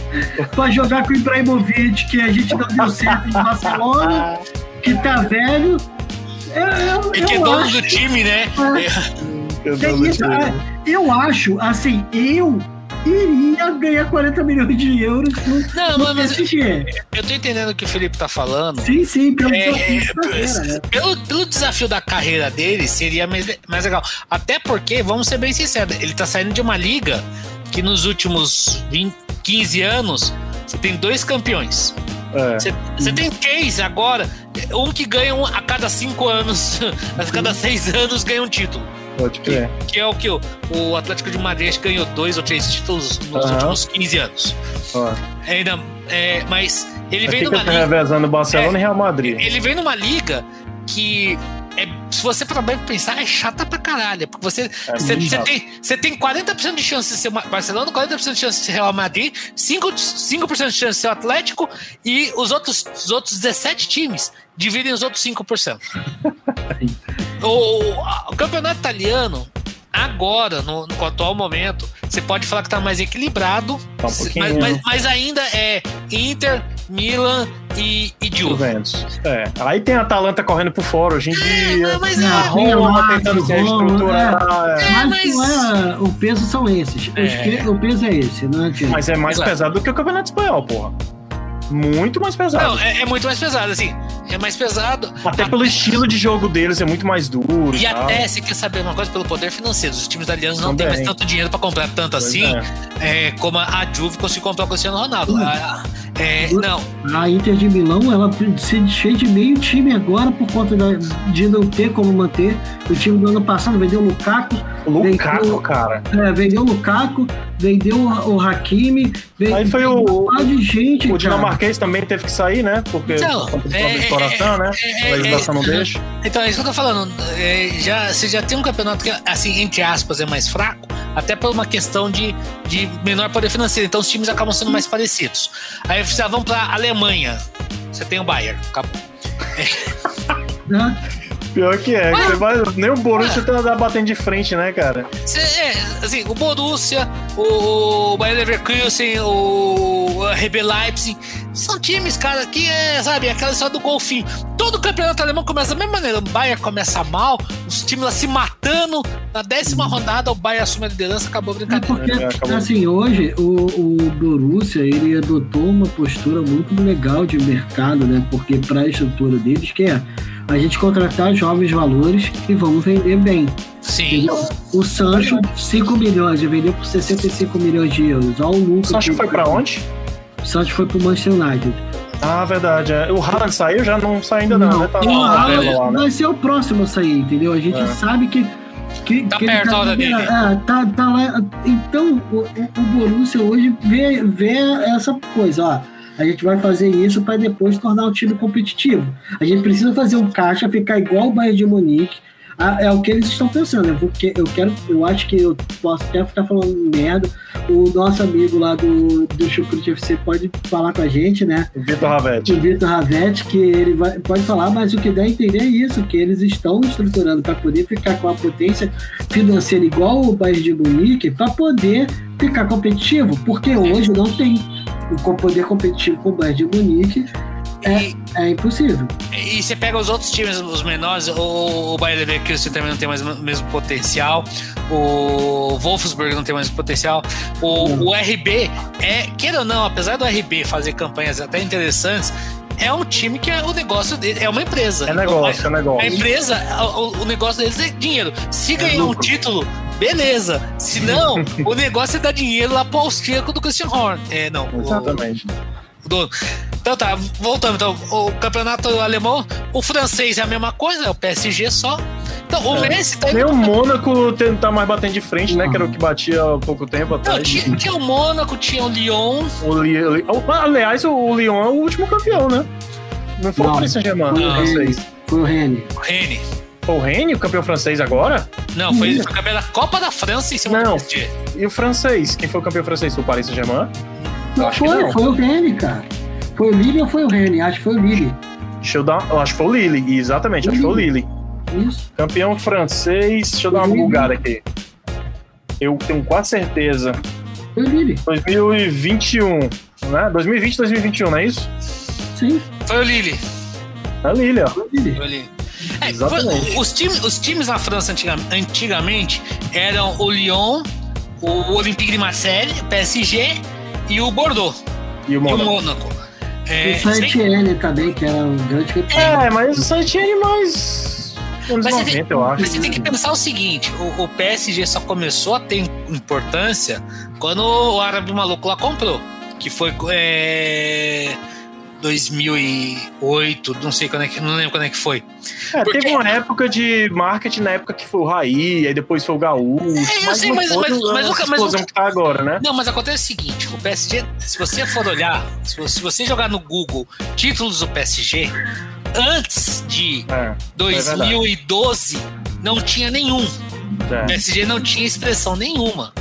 para jogar com o Ibrahimovic, que a gente não deu certo em Barcelona, que tá velho. Eu, eu, e que é dono do time, né? É. Eu, isso, é, eu acho, assim, eu iria ganhar 40 milhões de euros no, Não, no mas PSG. Eu tô entendendo o que o Felipe tá falando. Sim, sim, pelo, é, carreira, né? pelo, pelo, desafio da carreira dele, seria mais, mais legal. Até porque, vamos ser bem sinceros, ele tá saindo de uma liga que nos últimos 20, 15 anos você tem dois campeões. Você é. tem três agora, um que ganha um a cada cinco anos, a cada seis anos ganha um título. Pode crer. Que, que é o que o, o Atlético de Madrid ganhou dois ou três títulos nos uhum. últimos 15 anos. Uhum. Ainda, é, mas ele vem numa liga. revezando Barcelona é, e Real Madrid. Ele vem numa liga que é, se você para bem pensar, é chata pra caralho. Porque você, é você, você, tem, você tem 40% de chance de ser Barcelona, 40% de chance de ser Real Madrid, 5%, 5 de chance de ser o Atlético e os outros, os outros 17 times dividem os outros 5%. o, o campeonato italiano agora, no, no, atual momento, você pode falar que está mais equilibrado, tá um mas, mas, mas, ainda é Inter, Milan e, e Juventus. É. Aí tem a Atalanta correndo por fora hoje em é, dia. Mas, é, a Roma tentando se reestruturar. É, é. mas, mas... o peso são esses. É. O peso é esse, não é? Mas é mais Exato. pesado do que o Campeonato Espanhol, porra. Muito mais pesado. Não, é, é, muito mais pesado, assim. É mais pesado. Até, até pelo estilo de jogo deles, é muito mais duro. E, e até, se quer saber uma coisa, pelo poder financeiro. Os times italianos não têm mais tanto dinheiro para comprar tanto pois assim é. É, como a Juve conseguiu comprar o Cristiano Ronaldo. Uhum. É, não. A Inter de Milão, ela se desfez de meio time agora por conta da, de não ter como manter. O time do ano passado vendeu o Lukaku. Lukaku, vendeu, cara. É, vendeu o Lukaku, vendeu o, Hakimi. Vendeu, Aí foi o. De gente, o dinamarquês também teve que sair, né? Porque então, é, de coração, né? É, a legislação não deixa. Então, é isso que eu tô falando. já, você já tem um campeonato que, assim, entre aspas, é mais fraco, até por uma questão de, de menor poder financeiro. Então, os times acabam sendo mais parecidos. Aí vamos pra Alemanha. Você tem o Bayern. Acabou. Pior que é, você vai, nem o Borussia é. tá batendo de frente, né, cara? Cê, é, assim, o Borussia, o Bayern Leverkusen, o RB Leipzig, são times, cara, que é, sabe, aquela história do golfinho. Todo campeonato alemão começa da mesma maneira. O Bayern começa mal, os times lá se matando. Na décima rodada, o Bayern assume a liderança, acabou a brincadeira. É porque, é, acabou. assim, hoje o, o Borussia, ele adotou uma postura muito legal de mercado, né? Porque para a estrutura deles, que é a gente contratar jovens valores e vamos vender bem. Sim. O Sancho, 5 milhões, e vendeu por 65 milhões de euros. Olha o lucro. O Sancho foi para onde? O Sancho foi para o Manchester United. Ah, verdade. É. O Haaland saiu? Já não sai ainda não, não né? Tá o Haaland lá, né? vai ser o próximo a sair, entendeu? A gente é. sabe que que, tá que perto tá, dele. É, tá, tá lá. Então, o, o Borussia hoje vê, vê essa coisa, ó a gente vai fazer isso para depois tornar o time competitivo. A gente precisa fazer um caixa, ficar igual o Bayern de Munique. Ah, é o que eles estão pensando. Eu, vou, eu quero, eu acho que eu posso até ficar falando merda. O nosso amigo lá do, do Chucrute FC pode falar com a gente, né? O Vitor Ravetti. O Vitor Ravetti, que ele vai, pode falar, mas o que dá a entender é isso, que eles estão estruturando para poder ficar com a potência financeira igual o Bayern de Munique, para poder ficar competitivo, porque hoje não tem o poder competitivo com o Bayern de Munique é, é impossível. E você pega os outros times, os menores, o, o Bayern Leverkusen também não tem mais o mesmo potencial, o Wolfsburg não tem mais potencial, o, o RB é, queira ou não, apesar do RB fazer campanhas até interessantes, é um time que é, o negócio dele é uma empresa. É negócio, então, é negócio. A empresa, o, o negócio deles é dinheiro. Se é ganhar um título, beleza. Se não, o negócio é dar dinheiro lá pro austríaco do Christian Horn. É, não. Exatamente. O, do, então tá, voltando. Então, o campeonato alemão, o francês é a mesma coisa, é o PSG só. Então, o é. Messi tá indo. Nem o Mônaco tá mais batendo de frente, né? Que era o que batia há pouco tempo atrás. Não, tinha, tinha, o Mônaco, tinha o Lyon. O Li, aliás, o Lyon é o último campeão, né? Não foi não, o Paris Saint-Germain, Foi o Rennes. O Rennes. Foi o Rennes, o campeão francês agora? Não, foi, foi o campeão da Copa da França em cima não. do PSG. E o francês? Quem foi o campeão francês? Foi o Paris Saint-Germain? Não, foi, não. foi o Rennes, cara. Foi o Lille ou foi o Rennes? Acho que foi o Lille. Deixa eu dar. Eu acho que foi o Lille, exatamente, acho que foi o Lille. Isso. Campeão francês. Deixa eu dar uma bugada aqui. Eu tenho quase certeza. Foi o Lille. 2021, né? 2020, 2021, não é isso? Sim. Foi o Lille. É o Lille, ó. Foi o Lille. É, foi, os, times, os times na França antigamente eram o Lyon, o Olympique de Marseille, o PSG e o Bordeaux. E o Mônaco. É, o Saint-Etienne também, que era um grande campeão. É, mas o Saint-Etienne mais. Mas 90, tem, eu acho. Mas você tem que pensar o seguinte: o, o, PSG só começou a ter importância quando o árabe maluco lá comprou. Que foi. É, 2008, não sei quando é que, não lembro quando é que foi. É, Porque... teve uma época de marketing na época que foi o Raí, aí depois foi o Gaúcho. É, eu sei, mas, mas, mas, mas, o, mas o que tá agora, né? Não, mas acontece o seguinte, o PSG, se você for olhar, você, se você jogar no Google títulos do PSG, antes de é, 2012 é não tinha nenhum. É. O PSG não tinha expressão nenhuma.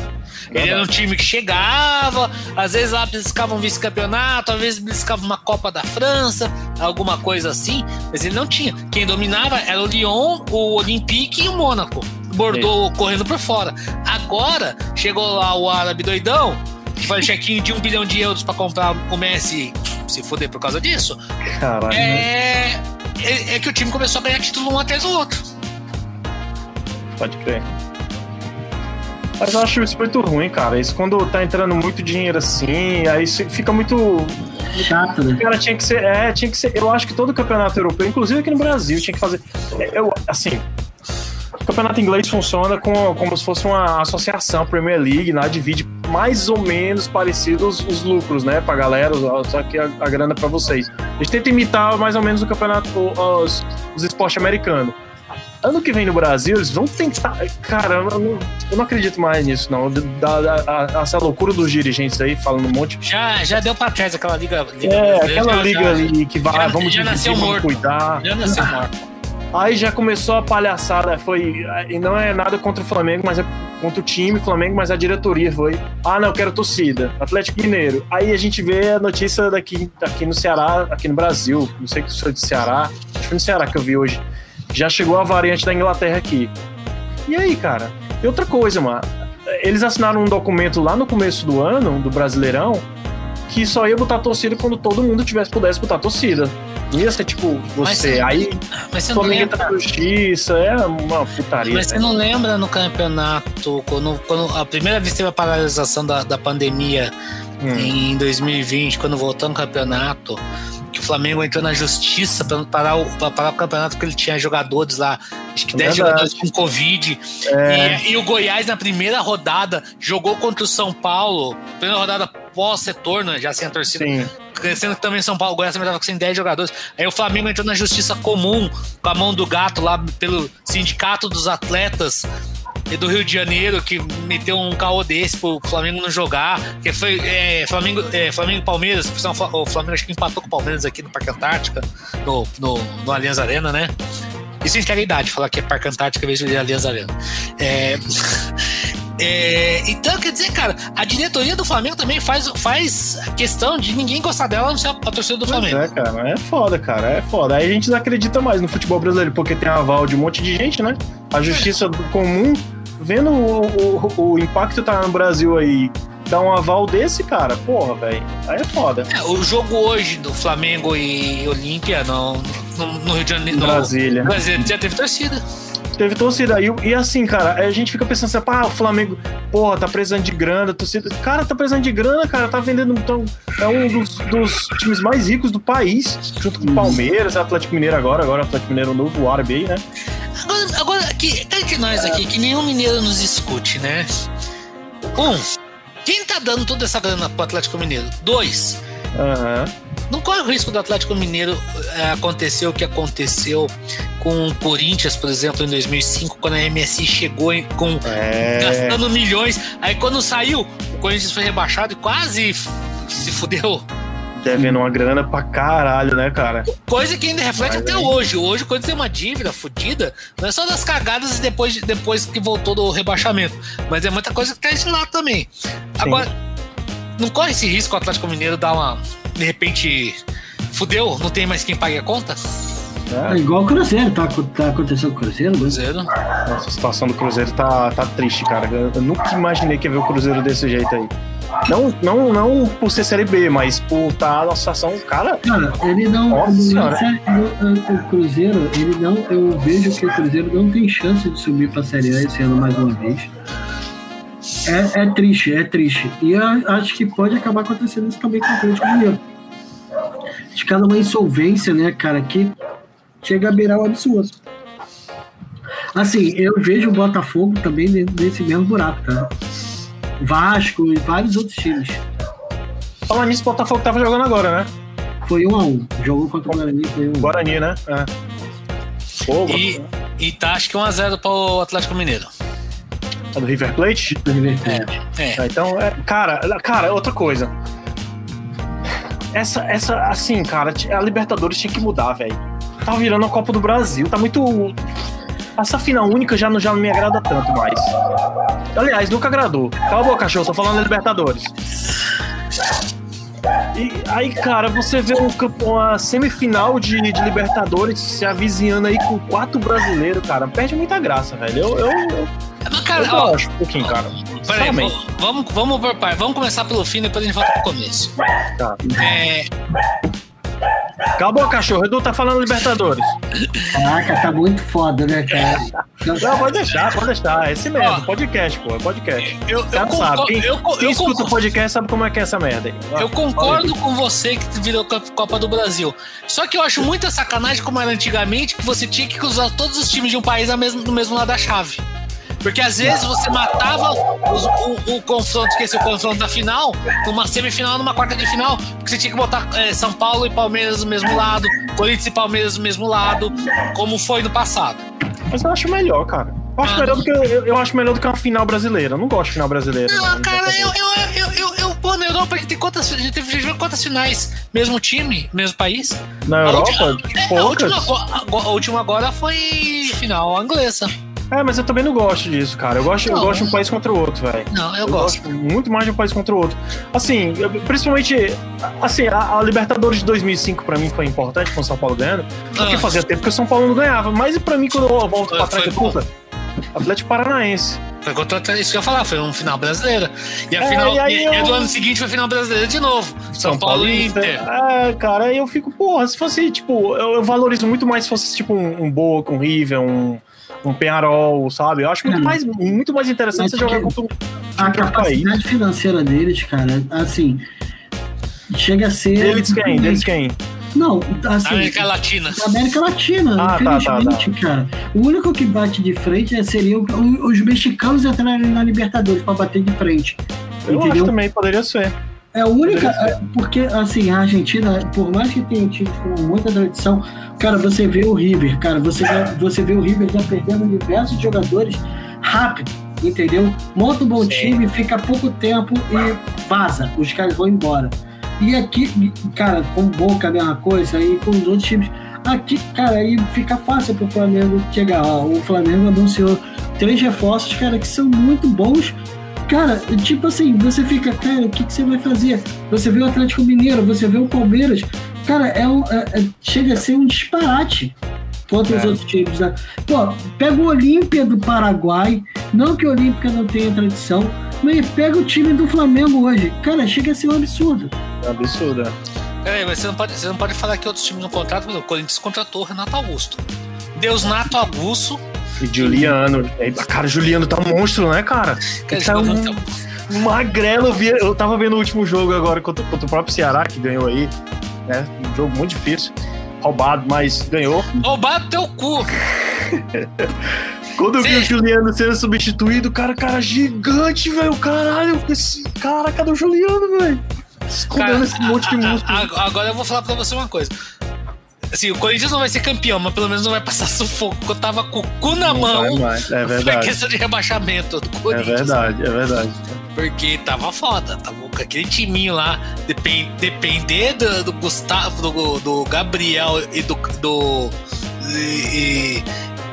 Ele era um time que chegava, às vezes lá beliscava um vice-campeonato, às vezes beliscava uma Copa da França, alguma coisa assim, mas ele não tinha. Quem dominava era o Lyon, o Olympique e o Mônaco. Bordeaux é. correndo por fora. Agora chegou lá o árabe doidão, que faz check-in de um bilhão de euros para comprar o Messi se foder por causa disso. Caralho. É, é, é que o time começou a ganhar título um atrás do outro. Pode crer. Mas eu acho isso muito ruim, cara. Isso quando tá entrando muito dinheiro assim, aí fica muito. Chato, né? Cara, tinha que ser. É, tinha que ser. Eu acho que todo campeonato europeu, inclusive aqui no Brasil, tinha que fazer. Eu, assim. O campeonato inglês funciona com, como se fosse uma associação, Premier League, lá divide mais ou menos parecidos os lucros, né, pra galera, só que a, a grana para vocês. A gente tenta imitar mais ou menos o campeonato, os, os esportes americanos. Ano que vem no Brasil, eles vão tentar. Cara, eu não, eu não acredito mais nisso, não. Da, da, da, essa loucura dos dirigentes aí, falando um monte. Já, já deu pra trás aquela liga. liga é, aquela liga já, ali que vai, já, vamos já dividir, vamos morto. cuidar. Já nasceu morto. Aí já começou a palhaçada, foi. E não é nada contra o Flamengo, mas é contra o time Flamengo, mas a diretoria foi. Ah, não, quero torcida. Atlético Mineiro. Aí a gente vê a notícia daqui, daqui no Ceará, aqui no Brasil. Não sei se foi de Ceará. Acho que foi no Ceará que eu vi hoje já chegou a variante da Inglaterra aqui. E aí, cara? E outra coisa, mano. Eles assinaram um documento lá no começo do ano, do Brasileirão, que só ia botar torcida quando todo mundo tivesse pudesse botar torcida. Ia ser tipo você. Mas, aí mas você não lembra... justiça, é uma putaria. Mas você não lembra no campeonato, quando, quando a primeira vez teve a paralisação da, da pandemia hum. em 2020, quando voltou no campeonato, que o Flamengo entrou na justiça para parar, o, parar o campeonato porque ele tinha jogadores lá, acho que 10 jogadores com Covid. É. E, e, o Goiás, na primeira rodada, jogou contra o São Paulo, primeira rodada pós-retorno, já sem a torcida. Sim. Que também São Paulo, Goiás também estava com 10 jogadores. Aí o Flamengo entrou na justiça comum, com a mão do gato lá pelo Sindicato dos Atletas e do Rio de Janeiro que meteu um caô desse pro Flamengo não jogar. Que foi é, Flamengo, é, Flamengo e Palmeiras. O Flamengo acho que empatou com o Palmeiras aqui no Parque Antártica, no, no, no Allianz Arena, né? Isso a gente tem a idade, falar que é Parque Antártica em vez de Allianz Arena. É, é, então, quer dizer, cara, a diretoria do Flamengo também faz, faz questão de ninguém gostar dela, não ser a, torcida do Flamengo. É, cara, é foda, cara, é foda. Aí a gente acredita mais no futebol brasileiro, porque tem aval de um monte de gente, né? A justiça comum vendo o, o, o impacto tá no Brasil aí, dar um aval desse, cara, porra, velho. Aí é foda. É, o jogo hoje do Flamengo e Olímpia no, no, no, Rio de Janeiro. Brasília. Brasília já teve torcida. Teve torcida. E, e assim, cara, a gente fica pensando assim, pá, o Flamengo, porra, tá precisando de grana, torcida. Cara, tá precisando de grana, cara, tá vendendo. Então, é um dos, dos times mais ricos do país, junto com o Palmeiras, Atlético Mineiro agora, agora Atlético Mineiro novo, o árabe aí, né? Agora, agora que, entre nós aqui, que nenhum mineiro nos escute, né? Um, quem tá dando toda essa grana pro Atlético Mineiro? Dois, uhum. Não corre o risco do Atlético Mineiro é, acontecer o que aconteceu com o Corinthians, por exemplo, em 2005, quando a MSI chegou com é... gastando milhões. Aí quando saiu, o Corinthians foi rebaixado e quase se fudeu. Devendo uma grana pra caralho, né, cara? Coisa que ainda reflete Mas até aí. hoje. Hoje, quando tem uma dívida fodida, não é só das cagadas depois, depois que voltou do rebaixamento. Mas é muita coisa que cai de lá também. Sim. Agora, não corre esse risco o Atlético Mineiro dar uma. De repente. Fudeu, não tem mais quem pague a conta? É igual o Cruzeiro, tá, tá acontecendo com o Cruzeiro? Né? Cruzeiro. Nossa, a situação do Cruzeiro tá, tá triste, cara. Eu, eu nunca imaginei que ia ver o Cruzeiro desse jeito aí. Não, não, não por ser Série B, mas por estar tá na situação, cara. Cara, ele não. Nossa no, o Cruzeiro, ele não. Eu vejo que o Cruzeiro não tem chance de subir pra Série A esse ano mais uma vez. É, é triste, é triste. E eu acho que pode acabar acontecendo isso também com o Atlético Mineiro. De cada uma insolvência, né, cara, que chega a beirar o absurdo. Assim, eu vejo o Botafogo também nesse mesmo buraco, tá? Vasco e vários outros times. Falando nisso, o Botafogo tava jogando agora, né? Foi um a um. Jogou contra o Guarani, foi um Guarani, né? É. Pô, e, e tá acho que 1x0 pro Atlético Mineiro. É do River Plate? Do River Plate. É, é. Então, é, cara, cara, outra coisa. Essa, essa, assim, cara, a Libertadores tinha que mudar, velho. Tá virando a Copa do Brasil, tá muito essa final única já não, já não me agrada tanto mais. Aliás, nunca agradou. Cala a boca, cachorro, tô falando da Libertadores. E aí, cara, você vê um, uma semifinal de, de Libertadores se avizinhando aí com quatro brasileiros, cara. Perde muita graça, velho. Eu, eu, cara, eu ó, acho um pouquinho, cara. Peraí, vamos, vamos, vamos começar pelo fim, depois a gente volta pro começo. Tá. É, Acabou, cachorro. Edu tá falando Libertadores. Caraca, tá muito foda, né, cara? Não, pode deixar, pode deixar. É esse mesmo, podcast, pô. É podcast. Eu, eu, sabe, sabe. Quem, eu, quem eu, escuta o podcast sabe como é que é essa merda aí. Eu concordo com você que virou Copa do Brasil. Só que eu acho muita sacanagem como era antigamente, que você tinha que cruzar todos os times de um país no mesmo lado da chave. Porque às vezes você matava os, o, o, confronto, é o confronto da final, numa semifinal, numa quarta de final, porque você tinha que botar é, São Paulo e Palmeiras do mesmo lado, Corinthians e Palmeiras do mesmo lado, como foi no passado. Mas eu acho melhor, cara. Eu acho, ah, melhor, do que, eu, eu, acho melhor do que uma final brasileira. Eu não gosto de final brasileira. Não, não cara, eu, eu, eu, eu, eu, pô, na Europa a gente tem quantas, a gente teve quantas finais? Mesmo time, mesmo país? Na a Europa? Última, é, a, última, a última agora foi final inglesa. É, mas eu também não gosto disso, cara. Eu gosto, eu gosto de um país contra o outro, velho. Não, eu, eu gosto. gosto. Muito mais de um país contra o outro. Assim, principalmente. Assim, a, a, Libertadores de 2005 pra mim foi importante com o São Paulo ganhando. Porque ah. fazia tempo que o São Paulo não ganhava. Mas pra mim, quando eu volto foi, pra trás, puta, Atlético Paranaense. Foi contra isso que eu ia falar, foi um final brasileira. E a é, final. E, aí e, eu... do ano seguinte foi final brasileira de novo. São, São Paulo e Inter. É, cara, aí eu fico, porra, se fosse, tipo, eu, eu valorizo muito mais se fosse, tipo, um, um Boca, um River, um um Penharol, sabe? Eu acho muito, é. mais, muito mais interessante você jogar contra um A capacidade país. financeira deles, cara, assim, chega a ser... Deles quem? Deles quem? Não, assim. América Latina. América Latina, ah, infelizmente, tá, tá, tá. cara. O único que bate de frente seria os mexicanos entrarem na Libertadores para bater de frente. Eu entendeu? acho também poderia ser. É a única. É, porque, assim, a Argentina, por mais que tenha tido com muita tradição, cara, você vê o River, cara, você, você vê o River já perdendo diversos jogadores rápido, entendeu? Monta um bom Sim. time, fica pouco tempo e vaza. Os caras vão embora. E aqui, cara, com Boca a mesma coisa, e com os outros times. Aqui, cara, aí fica fácil pro Flamengo chegar. Ó, o Flamengo anunciou três reforços, cara, que são muito bons Cara, tipo assim, você fica, cara, o que, que você vai fazer? Você vê o Atlético Mineiro, você vê o Palmeiras. Cara, é, um, é, é chega a ser um disparate contra é. os outros times. Né? Pô, pega o Olímpia do Paraguai, não que o Olímpia não tenha tradição, mas pega o time do Flamengo hoje. Cara, chega a ser um absurdo. É absurdo, é. Peraí, mas você não, pode, você não pode falar que outros times não contratam, o Corinthians contratou o Renato Augusto. Deus Nato Augusto Juliano. Cara, Juliano tá um monstro, né, cara? Ele tá um, tá um magrelo. Eu, tava vendo o último jogo agora contra, contra o próprio Ceará, que ganhou aí. Né? Um jogo muito difícil. Roubado, mas ganhou. Roubado teu cu! Quando eu vi o Juliano sendo substituído, cara, cara gigante, velho. Caralho, esse cara, cadê o Juliano, velho? Escondendo esse monte de músculo. Agora eu vou falar pra você uma coisa. Assim, o Corinthians não vai ser campeão, mas pelo menos não vai passar sufoco. Eu tava com o cu na não mão. Mais. É verdade. Questão de rebaixamento do é Corinthians. É verdade, é verdade. Porque tava foda, tava com aquele timinho lá. Depend, depender do, do Gustavo, do, do, Gabriel e do. do e, e,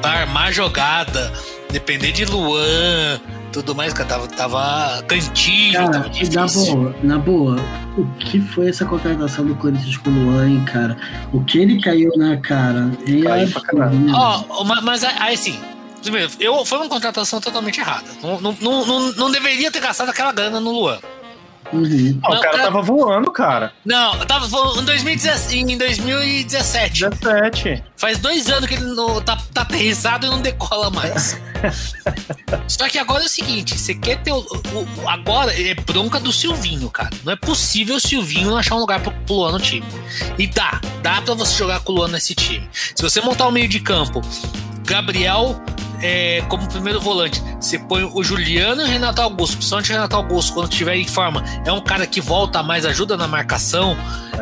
pra armar jogada, depender de Luan tudo mais, cara, tava, tava cantinho, cara, tava difícil. Na boa, na boa, o que foi essa contratação do Corinthians com o Luan, cara? O que ele caiu na cara? Ele caiu pra caralho. Ó, mas aí assim, eu, foi uma contratação totalmente errada. Não, não, não, não deveria ter gastado aquela grana no Luan. Uhum. Não, o cara tava voando, cara. Não, tava voando em 2017. Em 2017. 17. Faz dois anos que ele não, tá, tá aterrissado e não decola mais. Só que agora é o seguinte: você quer ter o, o, Agora é bronca do Silvinho, cara. Não é possível o Silvinho não achar um lugar pro, pro Luan no time. E dá, dá pra você jogar com o Luan nesse time. Se você montar o meio de campo, Gabriel, é, como primeiro volante, você põe o Juliano e o Renato Augusto, principalmente o Renato Augusto, quando tiver em forma, é um cara que volta mais, ajuda na marcação,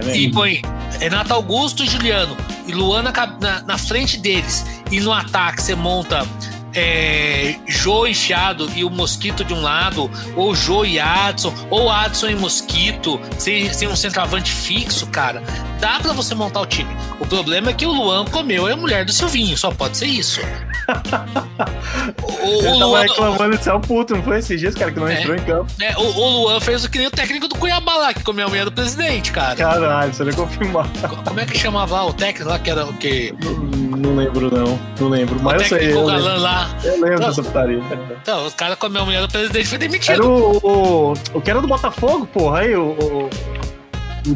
é e põe Renato Augusto e Juliano, e Luana na, na frente deles, e no ataque você monta é, Jô enfiado e o Mosquito de um lado, ou Jô e Adson, ou Adson e Mosquito, sem, sem um centroavante fixo, cara, dá para você montar o time. O problema é que o Luan comeu a mulher do Silvinho, só pode ser isso. O, o tava Luan, reclamando de ser um puto, não foi esses dias, cara, que não é, entrou em campo. É, o, o, Luan fez o que nem o técnico do Cuiabá lá, que comeu a mulher do presidente, cara. Caralho, você nem confirmar. Como é que chamava lá o técnico lá, que era o quê? Não, não lembro, não. Não lembro. Mas o eu sei. O galã lá. Eu lembro então, dessa putaria. Então, os caras comeu a mulher do presidente foi demitido. Era o, o, o que era do Botafogo, porra, aí, o, o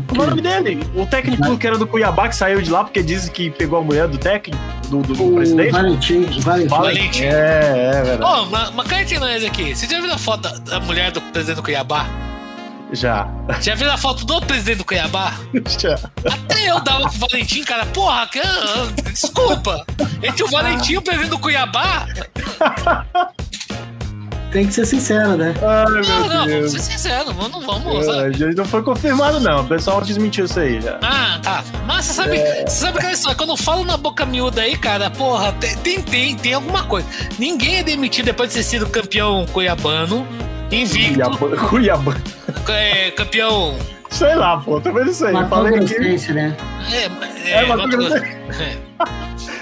qual é o nome dele? O técnico que era do Cuiabá que saiu de lá porque dizem que pegou a mulher do técnico, do, do, do presidente. Valentim, Valentim. Valentim. É, é verdade. Ô, oh, mas, mas cá entre nós aqui, você já viu a foto da, da mulher do presidente do Cuiabá? Já. Já viu a foto do presidente do Cuiabá? Já. Até eu dava com o Valentim, cara. Porra, que, desculpa. Entre o Valentim e o presidente do Cuiabá. tem que ser sincero, né? Ai, Não, meu não, vamos Deus. ser sinceros, não vamos. É, gente, não foi confirmado, não. O pessoal desmentiu isso aí já. Ah, tá. Mas você sabe, É. você sabe aquela história? Quando eu falo na boca miúda aí, cara, porra, tem, tem, tem, alguma coisa. Ninguém é demitido depois de ter sido campeão cuiabano, invicto, Cuiabá. Cuiabá. é, campeão. Sei lá, pô, também não sei. Matou falei aqui. Né? É, É, é, Mato Mato Grosso. Grosso.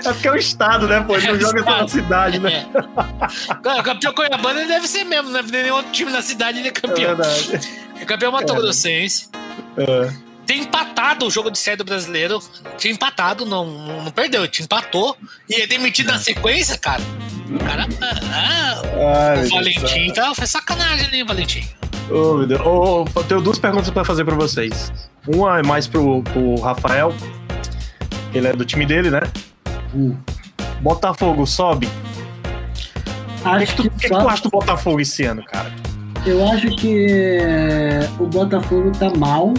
É porque é o estado, né, pô? Ele não É, joga só na cidade, né? É. Cara, campeão cuiabano ele deve ser mesmo, ter nenhum outro time na cidade, ele é É campeão. verdade. É campeão Mato É. Grossense. É. Tem empatado o jogo de série do brasileiro. Tinha empatado, não, não, perdeu, te empatou. E é demitido na sequência, cara. O cara. Ah, Ai, o Valentim do céu. tá, foi sacanagem ali, Valentim. Ô, meu Deus. Ô, ô, tenho duas perguntas pra fazer pra vocês. Uma é mais pro, pro Rafael. Ele é do time dele, né? Hum. Botafogo sobe. O que, Acho que, tu, que, que tu acha do Botafogo esse ano, cara? eu acho que é, o Botafogo tá mal,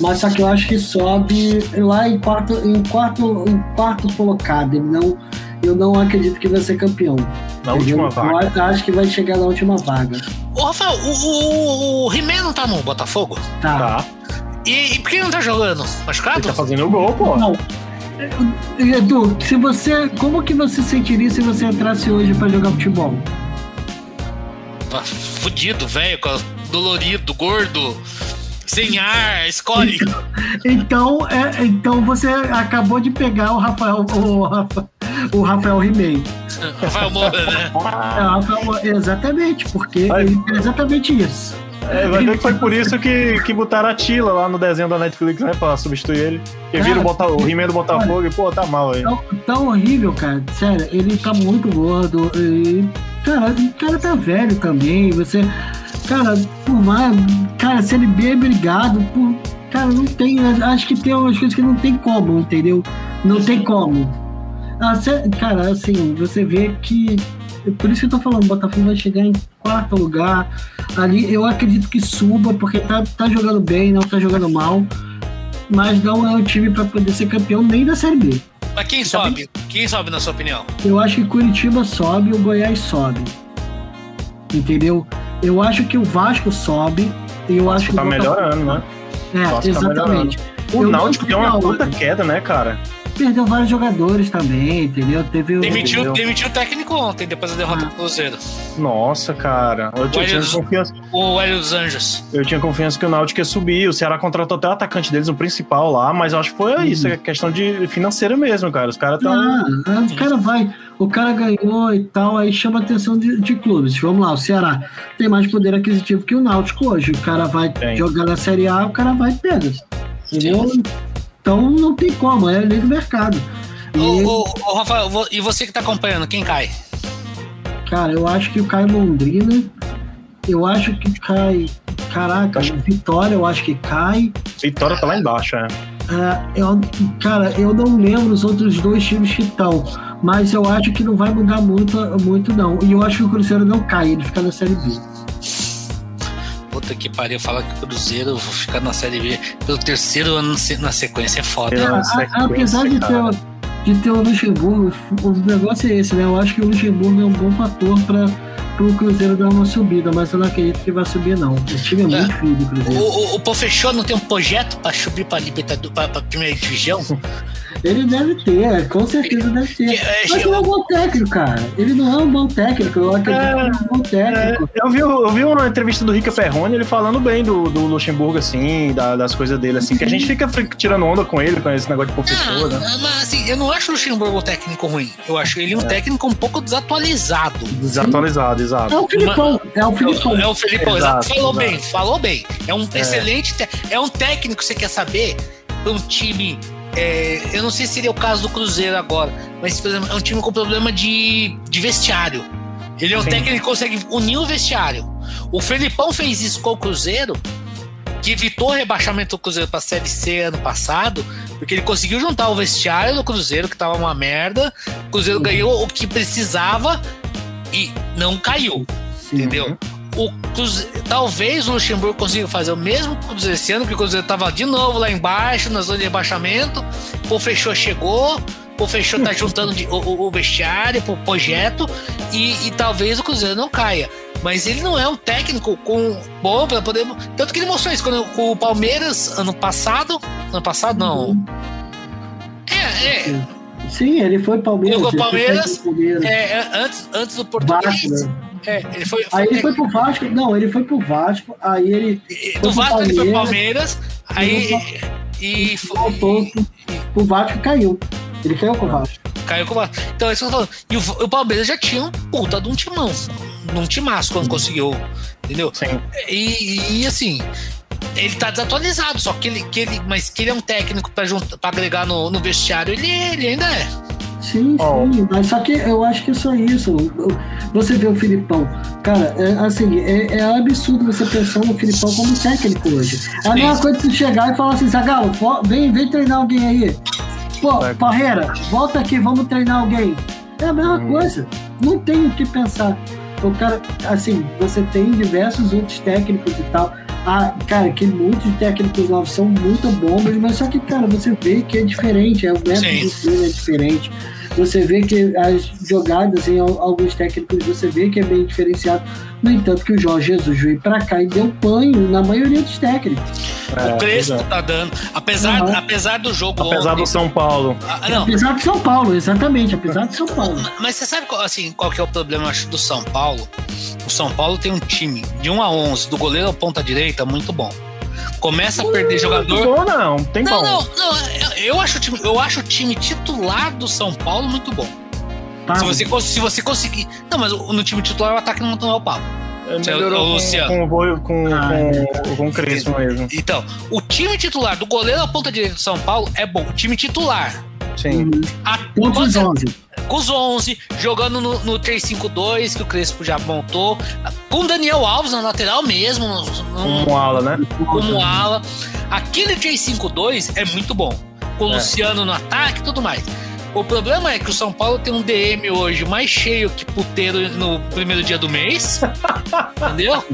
mas só que eu acho que sobe lá em quarto, em quarto, em quarto colocado. Ele não, eu não acredito que vai ser campeão. Na última vaga. Eu acho que vai chegar na última vaga. Ô, Rafael, o, o, o He-Man não tá no Botafogo? Tá. Tá. E, e por que ele não tá jogando? Ele Machucado? tá fazendo o gol, pô. Não. Edu, se você, como que você sentiria se você entrasse hoje pra jogar futebol? Ah, Fudido, velho, dolorido, gordo, sem ar, escolhe. Então, é, então você acabou de pegar o Rafael, o, Rafa- o Rafael He-Man. Rafael Moura, né? É, Rafael- exatamente, porque ele é exatamente isso. É, vai ver que foi por isso que, que botaram a Tila lá no desenho da Netflix, né? Pra substituir ele. Porque viram o, Bota, o He-Man do Botafogo e, pô, tá mal aí. Tão, tão horrível, cara. Sério, ele tá muito gordo. E, cara, o cara tá velho também. Você, cara, por mais. Cara, se ele bem brigado, por, cara, não tem. Acho que tem umas coisas que não tem como, entendeu? Não tem como. Ah, cê- cara, assim, você vê que. Por isso que eu tô falando, o Botafogo vai chegar em quarto lugar. Ali eu acredito que suba, porque tá, tá jogando bem, não tá jogando mal. Mas não é um time pra poder ser campeão nem da Série B. Mas quem sobe? Quem sobe, na sua opinião? Eu acho que Curitiba sobe e o Goiás sobe. Entendeu? Eu acho que o Vasco sobe e eu acho que Tá o Botafogo- melhorando, né? É, Nossa, tá exatamente. O Eu Náutico deu uma puta queda, né, cara? Perdeu vários jogadores também, entendeu? Teve o. Demitiu, Entendeu? demitiu o técnico ontem, depois da derrota Ah. do Cruzeiro. Nossa, cara. Eu tinha, confiança, O Hélio dos Anjos. eu tinha confiança que o Náutico ia subir. O Ceará contratou até o atacante deles, o principal lá, mas eu acho que foi Uhum. isso, é questão de financeira mesmo, cara. Os caras estão. Ah, ah, o cara vai, o cara ganhou e tal, aí chama a atenção de, de clubes. Vamos lá, o Ceará tem mais poder aquisitivo que o Náutico hoje. O cara vai Tem. jogar na Série A, o cara vai e pega. Entendeu? Então não tem como, é lei do mercado. E, Ô, ô, ô, Rafael, e você que tá acompanhando, quem cai? cara, eu acho que cai Londrina, eu acho que cai. Caraca, Vitória, eu acho que cai. Vitória tá lá embaixo, é. É, eu, cara, eu não lembro os outros dois times que estão, mas eu acho que não vai mudar muito, muito não. E eu acho que o Cruzeiro não cai, ele fica na Série B. Puta que pariu, falar que o Cruzeiro vou ficar na Série B pelo terceiro ano na sequência é foda. É, né? Sequência, apesar de cara. ter, de ter o Luxemburgo, o negócio é esse, né? Eu acho que o Luxemburgo é um bom fator para o Cruzeiro dar uma subida, mas eu não acredito que vai subir, não. O time é É. muito frio do O, Cruzeiro. o, o Pofechou não tem um projeto pra subir pra Libertadores, pra, pra primeira divisão? Ele deve ter, com certeza deve ter. É, Mas ele é um bom técnico, cara. Ele não é um bom técnico, eu acredito que ele é um bom técnico. Eu vi, eu vi uma entrevista do Rica Perrone, ele falando bem do, do Luxemburgo, assim, da- das coisas dele, assim, que a gente fica fi- tirando onda com ele, com esse negócio de professor, né? Ah, mas assim, eu não acho o Luxemburgo um técnico ruim. Eu acho ele um técnico um pouco desatualizado. Desatualizado, É exato. o Filipão, é o Filipão. É o Felipão, Exato, exato. Falou exato. bem, falou bem. É um excelente. te- É um técnico, você quer saber? Um time. é, eu não sei se seria o caso do Cruzeiro agora, mas por exemplo, é um time com problema de, de vestiário. Ele é um Sim. técnico que consegue unir o vestiário. O Felipão fez isso com o Cruzeiro, que evitou o rebaixamento do Cruzeiro para a Série C ano passado, porque ele conseguiu juntar o vestiário do Cruzeiro, que tava uma merda. O Cruzeiro Uhum. ganhou o que precisava e não caiu. Entendeu? O Talvez o Luxemburgo consiga fazer o mesmo o Cruzeiro esse ano, porque o Cruzeiro tava de novo lá embaixo, na zona de rebaixamento. O Fechou chegou, o Fechou tá juntando de- o, o- o vestiário pro projeto e, e talvez o Cruzeiro não caia. mas ele não é um técnico com bom para poder. Tanto que ele mostrou isso quando, com o Palmeiras ano passado. Ano passado, não. Uhum. É, é. Sim, ele foi Palmeiras. Jogou foi Palmeiras, Palmeiras. é, é, antes, antes do Português. Vasco, né? É, ele foi, Aí ele foi pro Vasco. Não, ele foi pro Vasco. Aí ele e- foi do Vasco ele foi Palmeiras, Palmeiras, aí e, voltou pro, pro Vasco e caiu. Ele caiu com o Vasco. caiu com o Vasco. Então é isso que eu tô falando. E o, o Palmeiras já tinha um puta de um timão, num timaço quando conseguiu, entendeu? Sim. E, e, assim, ele tá desatualizado, só que ele, que ele, mas que ele é um técnico pra, juntar, pra agregar no, no vestiário, ele, ele ainda é. Sim, Ó. sim, mas só que eu acho que é só isso. Você vê o Filipão, cara, é, assim, é, é absurdo você pensar no Filipão como técnico hoje. É a mesma coisa que você chegar e falar assim, Zagalo, vem, vem treinar alguém aí. Pô. Parreira, volta aqui, vamos treinar alguém. É a mesma Hum. coisa. Não tem o que pensar. O cara, assim, você tem diversos outros técnicos e tal. Ah, cara, que muitos técnicos novos são muito bons, mas só que, cara, você vê que é diferente, é o método treino é diferente. Você vê que as jogadas em al- alguns técnicos você vê que é bem diferenciado. No entanto, que o Jorge Jesus veio pra cá e deu banho na maioria dos técnicos. É, o Crespo é. tá dando. Apesar, Uhum. apesar do jogo. Apesar ontem- do São Paulo. Ah, não, Apesar de São Paulo, exatamente, apesar de São Paulo. Mas você sabe qual, assim, qual que é o problema, acho, do São Paulo? O São Paulo tem um time de 1 a 11, do goleiro ao ponta direita, muito bom. Começa a perder jogador. Bom não, tem Não, bom. não, não. eu- acho, o time, eu acho o time titular do São Paulo muito bom. Tá? Se você, se você conseguir. Não, mas no time titular o ataque não não é o Pablo. Ele Seu- melhorou o com, Luciano. com, o Boi- com, Ah, com, com o Crespo mesmo. Então, o time titular do goleiro ao ponta direita do São Paulo é bom. O time titular. Sim. Uhum. A, Pontos 11. com os 11, jogando no, no 3-5-2, que o Crespo já montou, com o Daniel Alves na lateral mesmo, no- Com o ala, né? como ala. Aquele 3-5-2 é muito bom. Com o É. Luciano no ataque e tudo mais. O problema é que o São Paulo tem um DM hoje mais cheio que puteiro no primeiro dia do mês. entendeu?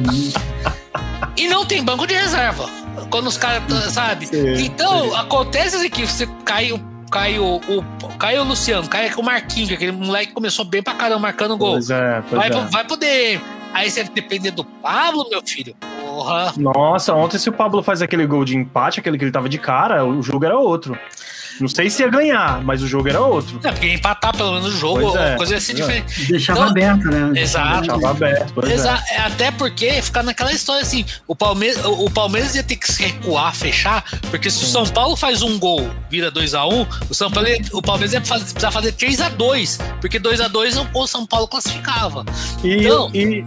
E não tem banco de reserva. Quando os caras, sabe? Sim, então, acontece assim que você cai o. Cai o, o, cai o Luciano, cai o Marquinhos, que aquele moleque começou bem pra caramba marcando gol. Pois é, pois Vai, é. vai poder. Aí você depender do Pablo, meu filho. Porra. Nossa, ontem se o Pablo faz aquele gol de empate, aquele que ele tava de cara, o jogo era outro. Não sei se ia ganhar, mas o jogo era outro. É, porque empatar pelo menos o jogo, Pois é, coisa assim é. diferente. Deixava Então- aberto, né? Exato. Tava aberto, pois é. Exa- é, Até porque ficar naquela história assim, o Palmeiras, o Palmeiras ia ter que se recuar, fechar, porque se o São Paulo faz um gol, vira 2x1, o São Paulo, o Palmeiras ia fazer, precisar fazer 3x2, porque 2x2 o- o São Paulo classificava. E, Então- e...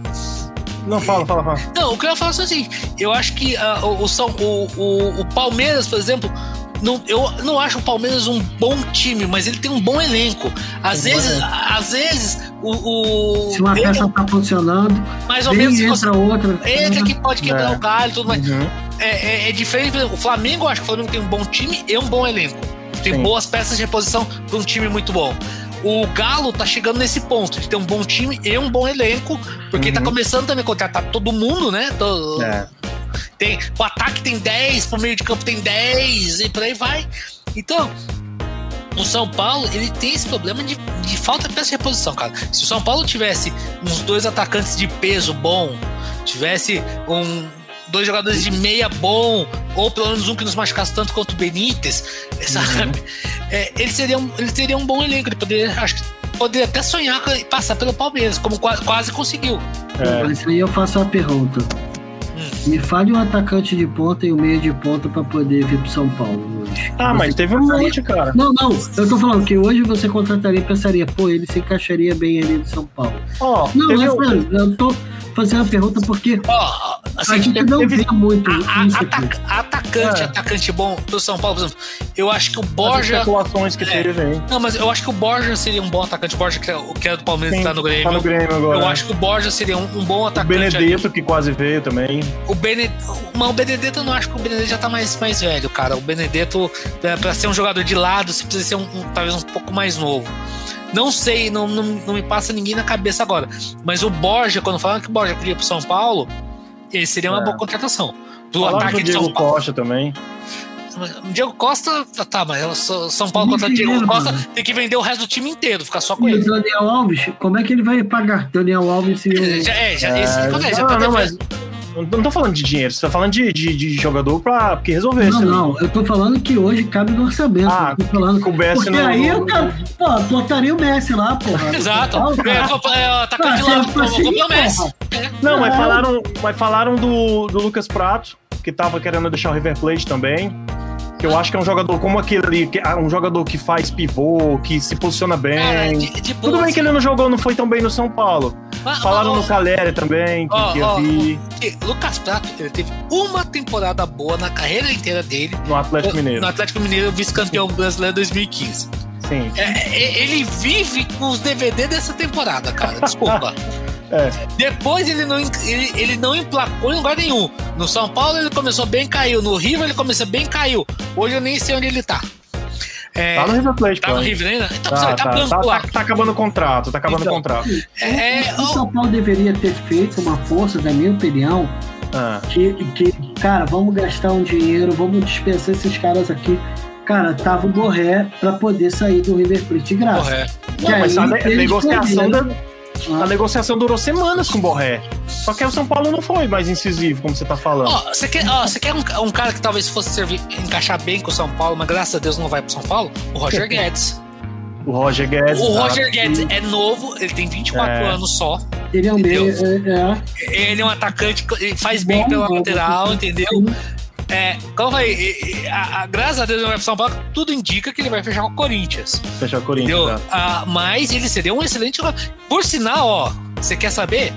Não, fala, fala, fala. Não, o que eu ia falar é assim, eu acho que ah, o, o, São- o, o, o Palmeiras, por exemplo, não, eu não acho o Palmeiras um bom time, mas ele tem um bom elenco. Às bom vezes, às vezes, o. o Se uma peça tá funcionando, mais ou menos entra você- outra. entra que pode quebrar É. o galho e tudo mais. Uhum. É, é, é diferente. O Flamengo, eu acho que o Flamengo tem um bom time e um bom elenco. Tem Sim. boas peças de reposição para um time muito bom. O Galo tá chegando nesse ponto de ter um bom time e um bom elenco, porque tá Uhum. começando também a contratar todo mundo, né? Todo- É. tem, o ataque tem 10, pro meio de campo tem 10 e por aí vai. Então, o São Paulo, ele tem esse problema de, de falta de peça de reposição, cara. Se o São Paulo tivesse uns dois atacantes de peso bom, tivesse um dois jogadores de meia bom, ou pelo menos um que nos machucasse tanto quanto o Benítez, sabe? É, ele, seria um, ele teria um bom elenco, ele poderia, acho que poderia até sonhar com- passar pelo Palmeiras, como qua- quase conseguiu. É. Mas aí eu faço uma pergunta. Me fale um atacante de ponta e um meio de ponta pra poder vir pro São Paulo hoje. Ah, mas Você teve um monte, cara. Não, não, eu tô falando que hoje você contrataria e pensaria, pô, ele se encaixaria bem ali no São Paulo. Ó, Não, teve é um- eu tô fazendo a pergunta porque a assim, gente não teve- vê muito A- a- isso aqui. ataca- atacante, É. atacante bom do São Paulo, por exemplo. Eu acho que o as Borja. especulações que É. teve aí. Não, mas eu acho que o Borja seria um bom atacante. O Borja, que é, o que é do Palmeiras, Sim, tá no Grêmio. Tá no Grêmio agora. Eu acho que o Borja seria um, um bom O atacante. ali. Benedetto, que quase veio também. O Benedetto. Mas o Benedetto eu não acho que o Benedetto já tá mais, mais velho, cara. O Benedetto, pra, pra ser um jogador de lado, você precisa ser um, um- talvez um pouco mais novo. Não sei, não, não, não me passa ninguém na cabeça agora. Mas o Borja, quando falaram que o Borja podia ir pro São Paulo, ele seria uma É. boa contratação. Do ataque do de São Diego Paulo. Costa também. Diego Costa, tá, mas São Paulo contra Diego Costa tem que vender o resto do time inteiro, ficar só com e ele. o Daniel Alves, como é que ele vai pagar Daniel Alves e o... Já, é, já, é, esse, é, não, não, mas... Não tô falando de dinheiro, você tá falando de, de, de jogador pra que resolver Não, não, eu tô falando que hoje cabe no orçamento. Ah, tô falando com o Messi Porque aí eu, cara, pô, botaria o Messi lá, porra. Exato. É, é, tá ah, de lado, assim, o Messi. Não, mas falaram, mas falaram do, do Lucas Prato, que tava querendo deixar o River Plate também. Que eu acho que é um jogador como aquele, que, é um jogador que faz pivô, que se posiciona bem. Cara, de, de Tudo bem que ele não jogou, não foi tão bem no São Paulo. Ah, Falaram oh, no Caleri também, que, oh, que eu vi. Oh, Lucas Prato, ele teve uma temporada boa na carreira inteira dele. No Atlético Mineiro. No Atlético Mineiro, vice-campeão brasileiro 2015. Sim. É, ele vive com os DVD dessa temporada, cara. Desculpa. É. Depois ele não, ele, ele não emplacou em lugar nenhum. No São Paulo ele começou bem, caiu. No River ele começou bem, caiu. Hoje eu nem sei onde ele tá. É, tá no River Plate, Tá pô. no River ainda? Então, tá, tá, tá, tá, tá, acabando o contrato, tá acabando então, o contrato. É, o São Paulo deveria ter feito uma força, na minha opinião, ah. que, que, cara, vamos gastar um dinheiro, vamos dispensar esses caras aqui. Cara, tava o Borré pra poder sair do River Plate de graça. Borré. Não, mas a negociação da a negociação durou semanas com o Borré. Só que o São Paulo não foi mais incisivo, como você tá falando. Ó, você quer, ó, você quer um, um, cara que talvez fosse servir, encaixar bem com o São Paulo, mas graças a Deus não vai pro São Paulo? O Roger Guedes. O Roger Guedes. O Roger Guedes é novo, ele tem 24 é. anos só. Ele é um meio. É, é. Ele é um atacante, ele faz bem pela lateral, entendeu? É, como eu falei, a, a, graças a Deus ele vai pro São Paulo, tudo indica que ele vai fechar com o Corinthians. Fechar o Corinthians. É. Ah, mas ele seria um excelente. Por sinal, ó, você quer saber?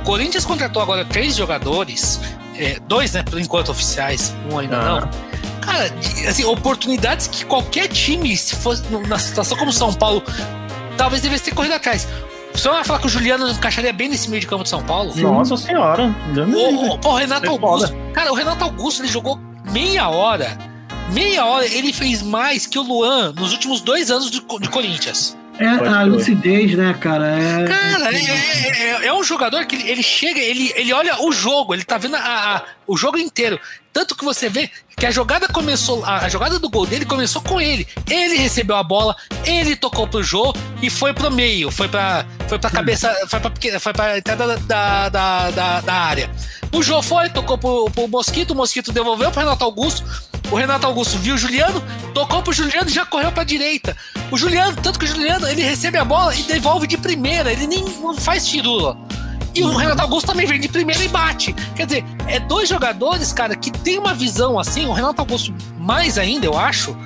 O Corinthians contratou agora três jogadores, é, dois, né, por enquanto oficiais, um ainda ah. não. Cara, assim, oportunidades que qualquer time, se fosse na situação como São Paulo, talvez devesse ter corrido atrás. Você vai falar que o Juliano encaixaria bem nesse meio de campo de São Paulo? Nossa senhora. O, o, o Renato é Augusto. Cara, o Renato Augusto ele jogou meia hora. Meia hora ele fez mais que o Luan nos últimos dois anos de, de Corinthians. É a lucidez, né, cara? É, cara, é, é, é, é, um jogador que ele, ele, chega, ele, ele olha o jogo, ele tá vendo a, a, o jogo inteiro. Tanto que você vê que a jogada começou, a jogada do gol dele começou com ele. Ele recebeu a bola, ele tocou pro Jô e foi pro meio, foi pra, foi pra cabeça, foi pra, foi pra entrada da, da, da, da área. O Jô foi, tocou pro, pro Mosquito, o Mosquito devolveu pro Renato Augusto. O Renato Augusto viu o Juliano, tocou pro Juliano e já correu pra direita. O Juliano, tanto que o Juliano, ele recebe a bola e devolve de primeira, ele nem faz tirula. E o Renato Augusto também vem de primeira e bate. Quer dizer, é dois jogadores, cara, que tem uma visão assim, o Renato Augusto mais ainda, eu acho,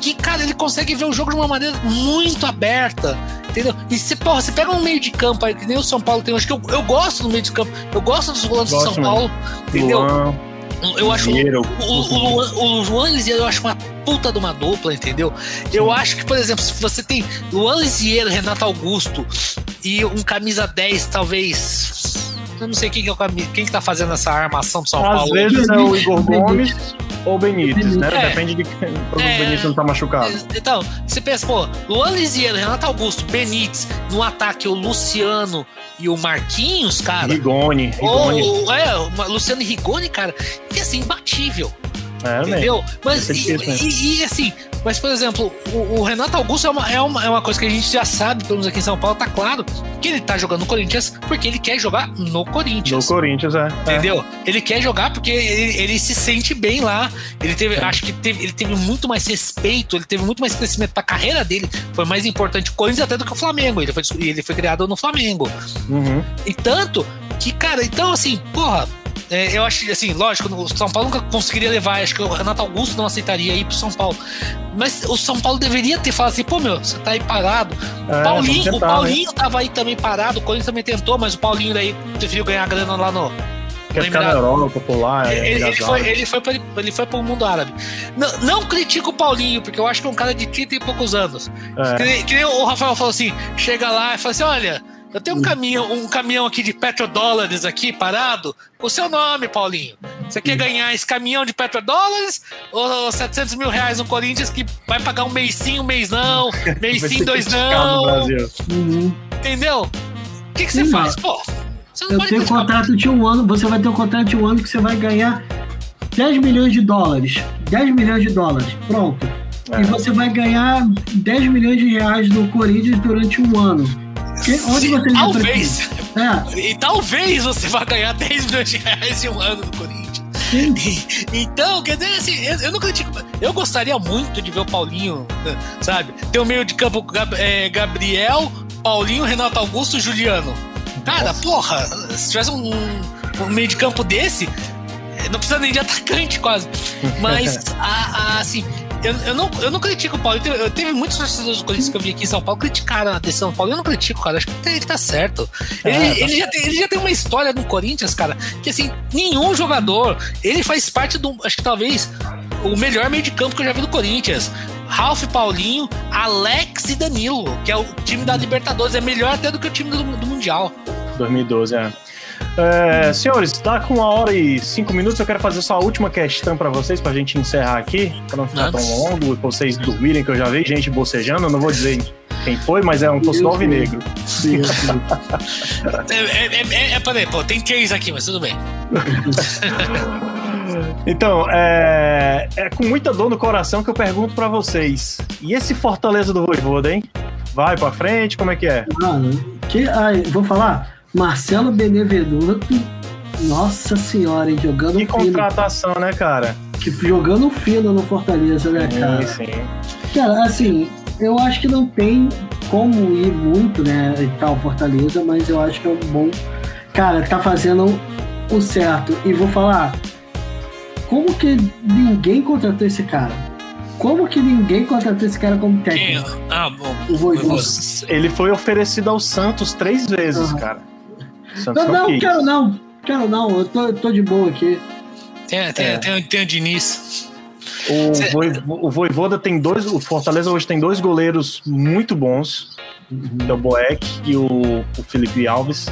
que, cara, ele consegue ver o jogo de uma maneira muito aberta, entendeu? E você, porra, você pega um meio de campo aí, que nem o São Paulo tem, acho que eu, eu gosto do meio de campo, eu gosto dos volantes do São Paulo, entendeu? Luan. Eu acho o, o, o Luan Lisieiro eu acho uma puta de uma dupla, entendeu? Eu acho que, por exemplo, se você tem Luan Lisieiro, Renato Augusto e um camisa 10, talvez. Eu não sei quem que, é o, quem que tá fazendo essa armação do São Às Paulo. Às vezes é o Igor Gomes ou Benítez, né? É, Depende de quem. O é, Benítez não tá machucado. Então, você pensa, pô, Luan Lisieiro, Renato Augusto, Benítez, no ataque o Luciano e o Marquinhos, cara. Rigoni. Rigoni. Ou, é, o Luciano Rigoni, cara, que assim, imbatível. É, entendeu? Mas, e, e, e, assim, mas, por exemplo, o, o Renato Augusto é uma, é, uma, é uma coisa que a gente já sabe, pelo menos aqui em São Paulo, tá claro que ele tá jogando no Corinthians porque ele quer jogar no Corinthians. No Corinthians, é. Entendeu? É. Ele quer jogar porque ele, ele, se sente bem lá. Ele teve, é. acho que teve, ele teve muito mais respeito, ele teve muito mais crescimento pra carreira dele. Foi mais importante o Corinthians até do que o Flamengo. Ele foi, ele foi criado no Flamengo. Uhum. E tanto que, cara, então assim, porra, é, eu acho assim, lógico, o São Paulo nunca conseguiria levar, acho que o Renato Augusto não aceitaria ir pro São Paulo. Mas o São Paulo deveria ter falado assim, pô, meu, você tá aí parado. É, o Paulinho, tentar, o Paulinho né? tava aí também parado, o Corinthians também tentou, mas o Paulinho daí preferiu ganhar grana lá no. Quer ficar na Europa, lá. É, ele, ele, foi, ele, foi pra, ele foi pro mundo árabe. Não, não critico o Paulinho, porque eu acho que é um cara de 30 e poucos anos. É. Que, que o Rafael falou assim: chega lá e fala assim: olha eu tenho um caminhão, um caminhão aqui de petrodólares aqui parado com o seu nome, Paulinho. Você quer ganhar esse caminhão de petrodólares ou 700 mil reais no Corinthians que vai pagar um mês sim, um mês não, mês sim, dois não? Uhum. Entendeu? O que, que você faz? Pô, você não eu tenho contrato de um ano, você vai ter um contrato de um ano que você vai ganhar 10 milhões de dólares. 10 milhões de dólares. Pronto. É. E você vai ganhar 10 milhões de reais do Corinthians durante um ano. Que, onde você talvez. É. E talvez você vá ganhar 10 milhões de reais em um ano no Corinthians. E, então, quer dizer, assim, eu, eu não critico. Eu gostaria muito de ver o Paulinho, sabe? Ter o um meio de campo é, Gabriel, Paulinho, Renato Augusto Juliano. Cara, Nossa. porra, se tivesse um, um meio de campo desse, não precisa nem de atacante quase. Mas, a, a, assim, eu, eu, não, eu não critico o Paulo. Eu, teve muitos torcedores do Corinthians que eu vi aqui em São Paulo criticaram a decisão do Paulo. Eu não critico, cara. Acho que ele tá certo. Ele, é, tá ele, já tem, ele já tem uma história no Corinthians, cara, que assim, nenhum jogador. Ele faz parte do. Acho que talvez o melhor meio de campo que eu já vi do Corinthians. Ralf Paulinho, Alex e Danilo, que é o time da Libertadores. É melhor até do que o time do, do Mundial. 2012, é. É, senhores, está com uma hora e cinco minutos. Eu quero fazer só a última questão para vocês, para a gente encerrar aqui, para não ficar tão longo, pra vocês dormirem, que eu já vi gente bocejando. Eu não vou dizer quem foi, mas é um torcedor alvinegro. é, é, é, é, peraí, pô, tem três aqui, mas tudo bem. Então, é, é com muita dor no coração que eu pergunto para vocês. E esse Fortaleza do Voivoda, hein? Vai para frente, como é que é? Mano, que, ai, vou falar Marcelo Benevenuto, nossa senhora, hein, jogando que fino. contratação, né, cara? Que, jogando fino no Fortaleza, né, cara? Sim, sim. Cara, assim, eu acho que não tem como ir muito, né, e tal, Fortaleza, mas eu acho que é um bom... Cara, tá fazendo o certo. E vou falar, como que ninguém contratou esse cara? Como que ninguém contratou esse cara como técnico? Ah, bom. Ele foi oferecido ao Santos três vezes, uhum. cara. Santos não, não, quero não. Quero não, eu tô, eu tô de boa aqui. Tem, tem, é. tem, tem o Diniz. O, Cê... o Voivoda tem dois. O Fortaleza hoje tem dois goleiros muito bons. Uhum. Que é o Boeck e o, o Felipe Alves.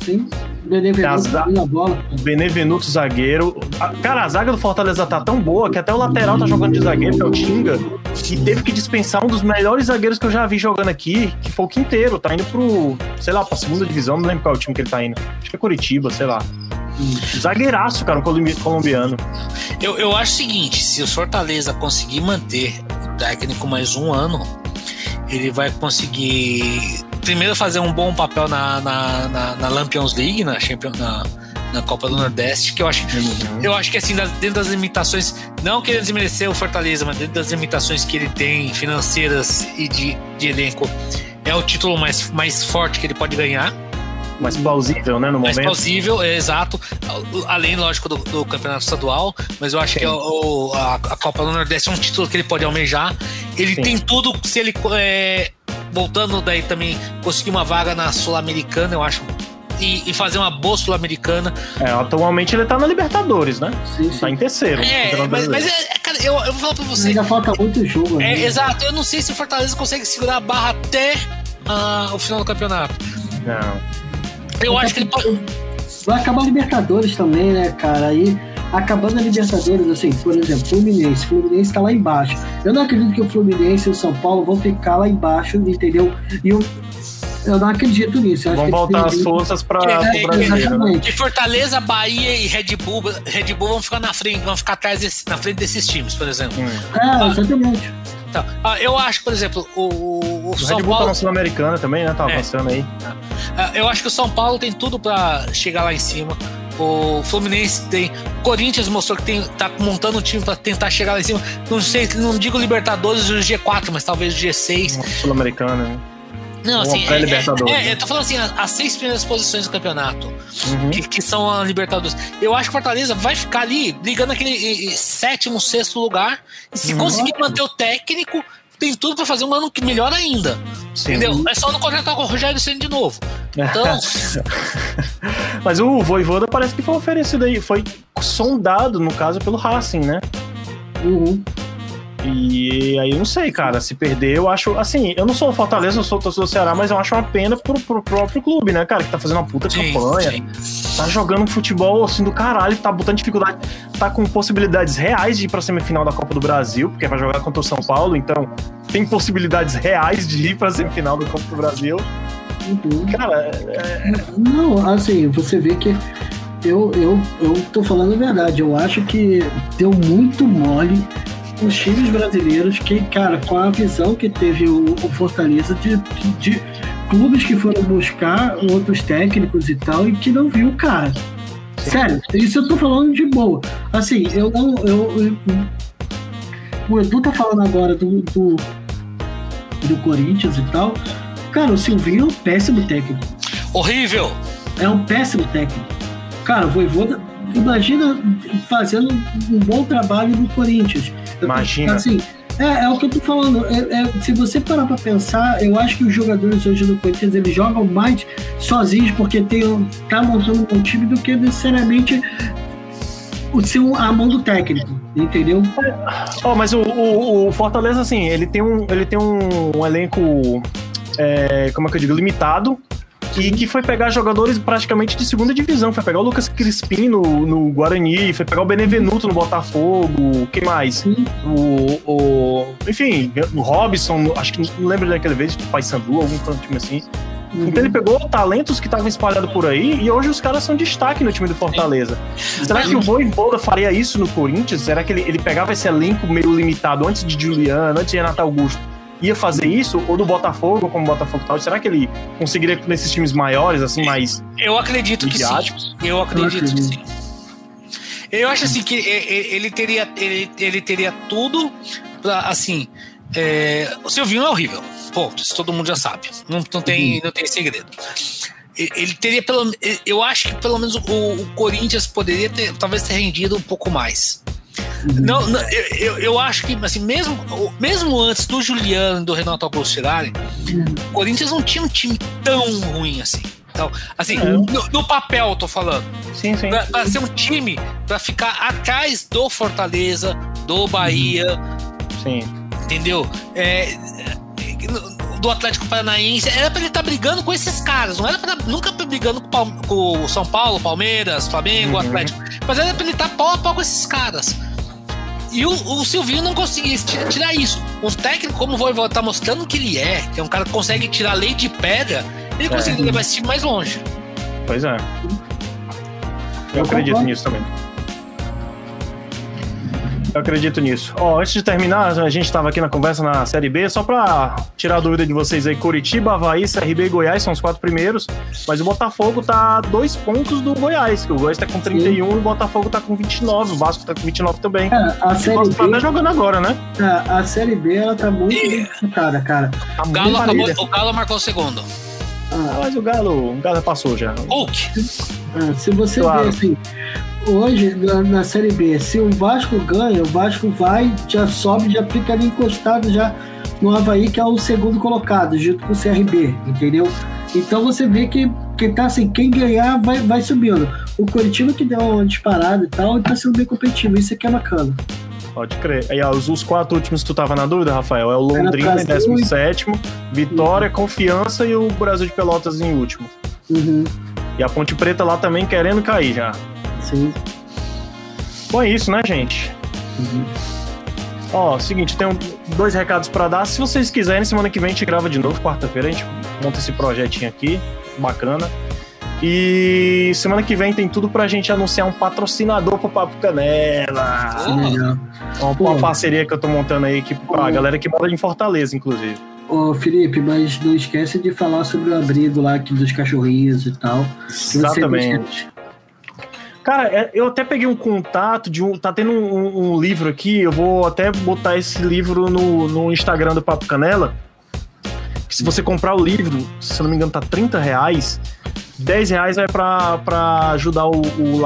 Sim. Benevenuto na bola. Benevenuto zagueiro. Cara, a zaga do Fortaleza tá tão boa que até o lateral tá jogando de zagueiro, que é o Tinga. E teve que dispensar um dos melhores zagueiros que eu já vi jogando aqui, que foi o Quinteiro. Tá indo pro, sei lá, pra segunda divisão, não lembro qual é o time que ele tá indo. Acho que é Curitiba, sei lá. Zagueiraço, cara, um colombiano. Eu, eu acho o seguinte: se o Fortaleza conseguir manter o técnico mais um ano, ele vai conseguir primeiro fazer um bom papel na, na, na, na Lampions League, na, Champions, na, na Copa do Nordeste, que eu acho, uhum. eu acho que assim, dentro das limitações, não querendo desmerecer o Fortaleza, mas dentro das limitações que ele tem financeiras e de, de elenco, é o título mais, mais forte que ele pode ganhar. Mais plausível, né, no mais momento. Mais plausível, é, exato. Além, lógico, do, do, campeonato estadual, mas eu acho Sim. que o, a, a, Copa do Nordeste é um título que ele pode almejar. Ele Sim. tem tudo, se ele é, voltando daí também, conseguir uma vaga na Sul-Americana, eu acho. E, e, fazer uma boa Sul-Americana. É, atualmente ele tá na Libertadores, né? Sim, sim. Tá em terceiro. É, mas, mas é, cara, eu, eu vou falar pra você. Ainda falta muito jogo. É, exato, eu não sei se o Fortaleza consegue segurar a barra até uh, o final do campeonato. Não. Eu acho que ele pode. Vai acabar a Libertadores também, né, cara? Aí acabando a Libertadores, assim, por exemplo, Fluminense. Fluminense tá lá embaixo. Eu não acredito que o Fluminense e o São Paulo vão ficar lá embaixo, entendeu? E o eu não acredito nisso. Vão voltar as forças para é, o brasileiro. Né? Fortaleza, Bahia e Red Bull, Red Bull vão ficar na frente, vão ficar atrás desse, na frente desses times, por exemplo. Hum. É, exatamente. Tá. Ah, eu acho, por exemplo, o, o, o São Red Bull Paulo. tá na Sul-Americana também, né? Tá é. avançando aí. Ah, eu acho que o São Paulo tem tudo para chegar lá em cima. O Fluminense tem. O Corinthians mostrou que tem, tá montando um time para tentar chegar lá em cima. Não sei, não digo Libertadores o G4, mas talvez o G6. Sul-Americana, né? Não, assim, é, é, é, eu tô falando assim, as seis primeiras posições do campeonato, uhum. que, que, são a Libertadores. Eu acho que o Fortaleza vai ficar ali, brigando aquele sétimo, sexto lugar. E se uhum. conseguir manter o técnico, tem tudo para fazer um ano que melhor ainda. Sim. Entendeu? É só não contratar com o Rogério Senna de novo. Então. Mas o Voivoda parece que foi oferecido aí, foi sondado, no caso, pelo Racing, né? Uhum. E aí eu não sei, cara, se perder, eu acho. Assim, eu não sou o Fortaleza, não sou o torcedor do Ceará, mas eu acho uma pena pro, pro próprio clube, né, cara? Que tá fazendo uma puta sim, campanha. Sim. Tá jogando futebol assim do caralho, tá botando dificuldade, tá com possibilidades reais de ir pra semifinal da Copa do Brasil, porque vai jogar contra o São Paulo, então tem possibilidades reais de ir pra semifinal da Copa do Brasil. Uhum. Cara, é... não, assim, você vê que eu, eu, eu tô falando a verdade. Eu acho que deu muito mole os times brasileiros que, cara, com a visão que teve o, o Fortaleza de, de, de, clubes que foram buscar outros técnicos e tal e que não viu o cara. Sério, isso eu tô falando de boa. Assim, eu não. Eu, eu, o Edu tá falando agora do, do, do Corinthians e tal. Cara, o Silvinho é um péssimo técnico. Horrível! É um péssimo técnico. Cara, o Voivoda, imagina fazendo um bom trabalho no Corinthians. Imagina. Assim, é, é o que eu tô falando. É, é, se você parar pra pensar, eu acho que os jogadores hoje do Corinthians eles jogam mais sozinhos porque tem, tá montando um time do que necessariamente o seu, a mão do técnico, entendeu? Oh, mas o, o, o, Fortaleza, assim, ele tem um, ele tem um, um elenco, é, como é que eu digo, limitado e que foi pegar jogadores praticamente de segunda divisão. Foi pegar o Lucas Crispim no, no Guarani, foi pegar o Benevenuto no Botafogo, quem mais? O, o, enfim, o Robson, acho que não lembro daquela vez, o Paysandu, algum time assim. Uhum. Então ele pegou talentos que estavam espalhados por aí e hoje os caras são destaque no time do Fortaleza. Sim. Será que o Voivoda faria isso no Corinthians? Será que ele, ele pegava esse elenco meio limitado antes de Juliano, antes de Renato Augusto? Ia fazer isso, ou do Botafogo, como o Botafogo tal, será que ele conseguiria nesses times maiores, assim, mais. Eu acredito que sim. Eu acredito que sim. Eu acho assim que ele teria, ele, ele teria tudo pra, assim. É, o Silvinho é horrível. Ponto. Isso todo mundo já sabe. Não, não, tem, uhum. não tem segredo. Ele teria pelo Eu acho que pelo menos o, o Corinthians poderia ter, talvez ter rendido um pouco mais. Não, não eu, eu acho que, assim, mesmo, mesmo antes do Juliano e do Renato Augusto chegarem, o Corinthians não tinha um time tão ruim assim. Então, assim, é. no, no, papel tô falando. Sim, sim. Pra, pra, ser um time pra ficar atrás do Fortaleza, do Bahia. Sim. Entendeu? É, do Atlético Paranaense. Era pra ele estar tá brigando com esses caras. Não era pra, nunca brigando com, o São Paulo, Palmeiras, Flamengo, uhum. Atlético. Mas era pra ele estar tá pau a pau com esses caras. E o, o Silvinho não conseguia tirar isso. O técnico, como o Voivoda tá mostrando que ele é, que é um cara que consegue tirar lei de pedra, ele é. conseguiu levar esse time mais longe. Pois é. Eu, Eu acredito concordo. nisso também. Eu acredito nisso. Ó, oh, antes de terminar, a gente estava aqui na conversa na Série B, só para tirar a dúvida de vocês aí, Curitiba, Havaí, CRB e Goiás são os quatro primeiros, mas o Botafogo tá dois pontos do Goiás, que o Goiás tá com 31 Sim. e o Botafogo tá com 29, o Vasco tá com 29 também. É, a Série o Vasco tá B... tá jogando agora, né? É, a Série B, ela tá muito disputada, cara. Tá o, Galo acabou, o Galo marcou o segundo. Ah, mas o Galo, o Galo passou já. Hulk! Ah, se você claro. ver assim, hoje na, na, Série B, se o Vasco ganha, o Vasco vai, já sobe, já fica ali encostado já no Havaí, que é o segundo colocado, junto com o CRB, entendeu? Então você vê que, que tá assim, quem ganhar vai, vai subindo. O Curitiba que deu uma disparada e tal, e tá sendo bem competitivo, isso aqui é bacana. Pode crer. Ó, os, os, quatro últimos que tu tava na dúvida, Rafael, é o Londrina em 17, Vitória, uhum. Confiança e o Brasil de Pelotas em último. Uhum. E a Ponte Preta lá também querendo cair já. Sim. Bom, é isso, né, gente? Uhum. Ó, seguinte, tem dois recados para dar. Se vocês quiserem, semana que vem a gente grava de novo, quarta-feira, a gente monta esse projetinho aqui, bacana. E semana que vem tem tudo pra gente anunciar um patrocinador pro Papo Canela. Oh. Uma, uma parceria que eu tô montando aí aqui pra oh. galera que mora em Fortaleza, inclusive. Ô, Felipe, mas não esquece de falar sobre o abrigo lá aqui dos cachorrinhos e tal. Exatamente. Cara, é, eu até peguei um contato de um. Tá tendo um, um, livro aqui, eu vou até botar esse livro no, no Instagram do Papo Canela. Se você comprar o livro, se eu não me engano, tá 30 reais. 10 reais vai pra, pra ajudar o, o.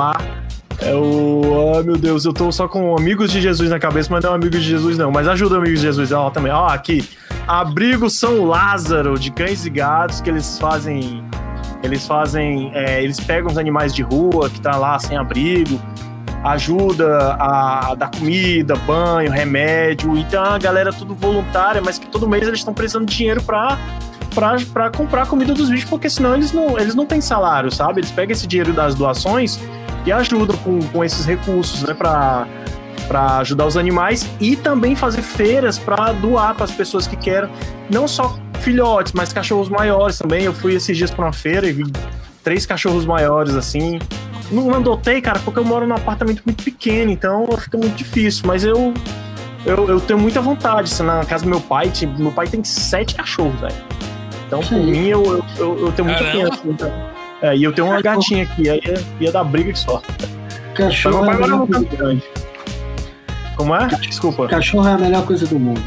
É o. Ai meu Deus, eu tô só com Amigos de Jesus na cabeça, mas não é Amigos de Jesus, não. Mas ajuda Amigos de Jesus, ó, também. Ó, aqui. Abrigo São Lázaro, de cães e gatos, que eles fazem eles fazem, é, eles pegam os animais de rua que tá lá sem abrigo, ajuda a dar comida, banho, remédio. Então a galera tudo voluntária, mas que todo mês eles estão precisando de dinheiro para para comprar comida dos bichos, porque senão eles não, eles não têm salário, sabe? Eles pegam esse dinheiro das doações e ajudam com, com esses recursos, né, para ajudar os animais e também fazer feiras para doar para as pessoas que querem, não só filhotes, mas cachorros maiores também. Eu fui esses dias para uma feira e vi três cachorros maiores assim. não adotei, cara, porque eu moro num apartamento muito pequeno, então fica muito difícil. Mas eu, eu, eu tenho muita vontade. Assim, na casa do meu pai, tipo, meu pai tem sete cachorros, velho. Então, por mim, eu, eu, eu, tenho muita pena. Então. É, e eu tenho uma gatinha aqui, aí ia, ia dar briga que só. Cachorro é a melhor coisa grande. Como é? Desculpa. Cachorro é a melhor coisa do mundo.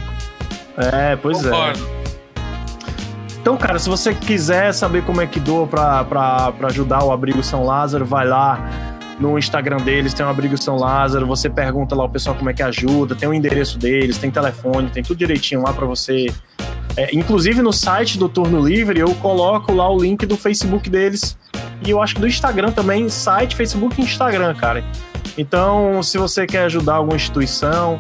É, pois é. Concordo. é. Então, cara, se você quiser saber como é que doa pra ajudar o Abrigo São Lázaro, vai lá no Instagram deles, tem o Abrigo São Lázaro, você pergunta lá o pessoal como é que ajuda, tem o endereço deles, tem telefone, tem tudo direitinho lá para você. É, inclusive no site do Turno Livre eu coloco lá o link do Facebook deles e eu acho que do Instagram também, site, Facebook e Instagram, cara. Então, se você quer ajudar alguma instituição,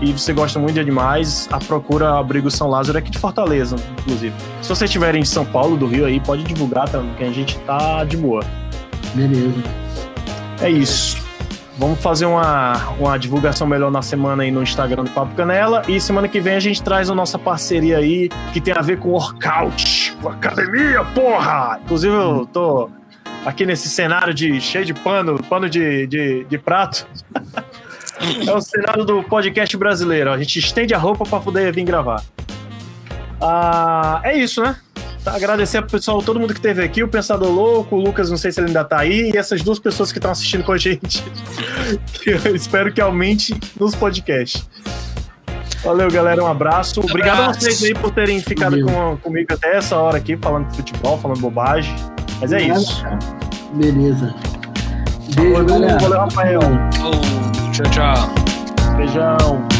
e você gosta muito de animais, a procura Abrigo São Lázaro é aqui de Fortaleza, inclusive. Se você estiver em São Paulo, do Rio aí, pode divulgar também, que a gente tá de boa. Beleza. É isso. Vamos fazer uma, uma divulgação melhor na semana aí no Instagram do Papo Canela. E semana que vem a gente traz a nossa parceria aí, que tem a ver com workout, com academia, porra! Inclusive, eu tô aqui nesse cenário de cheio de pano, pano de, de, de prato. É o cenário do podcast brasileiro. A gente estende a roupa para poder vir gravar. Ah, é isso, né? Tá, agradecer pro pessoal, todo mundo que esteve aqui, o Pensador Louco, o Lucas, não sei se ele ainda tá aí, e essas duas pessoas que estão assistindo com a gente. que eu espero que aumente nos podcasts. Valeu, galera. Um abraço. Obrigado a vocês aí por terem ficado com, comigo até essa hora aqui, falando de futebol, falando bobagem. Mas é isso. Beleza. Beijo, Valeu, Rafael. Oh. Tchau, tchau. Beijão.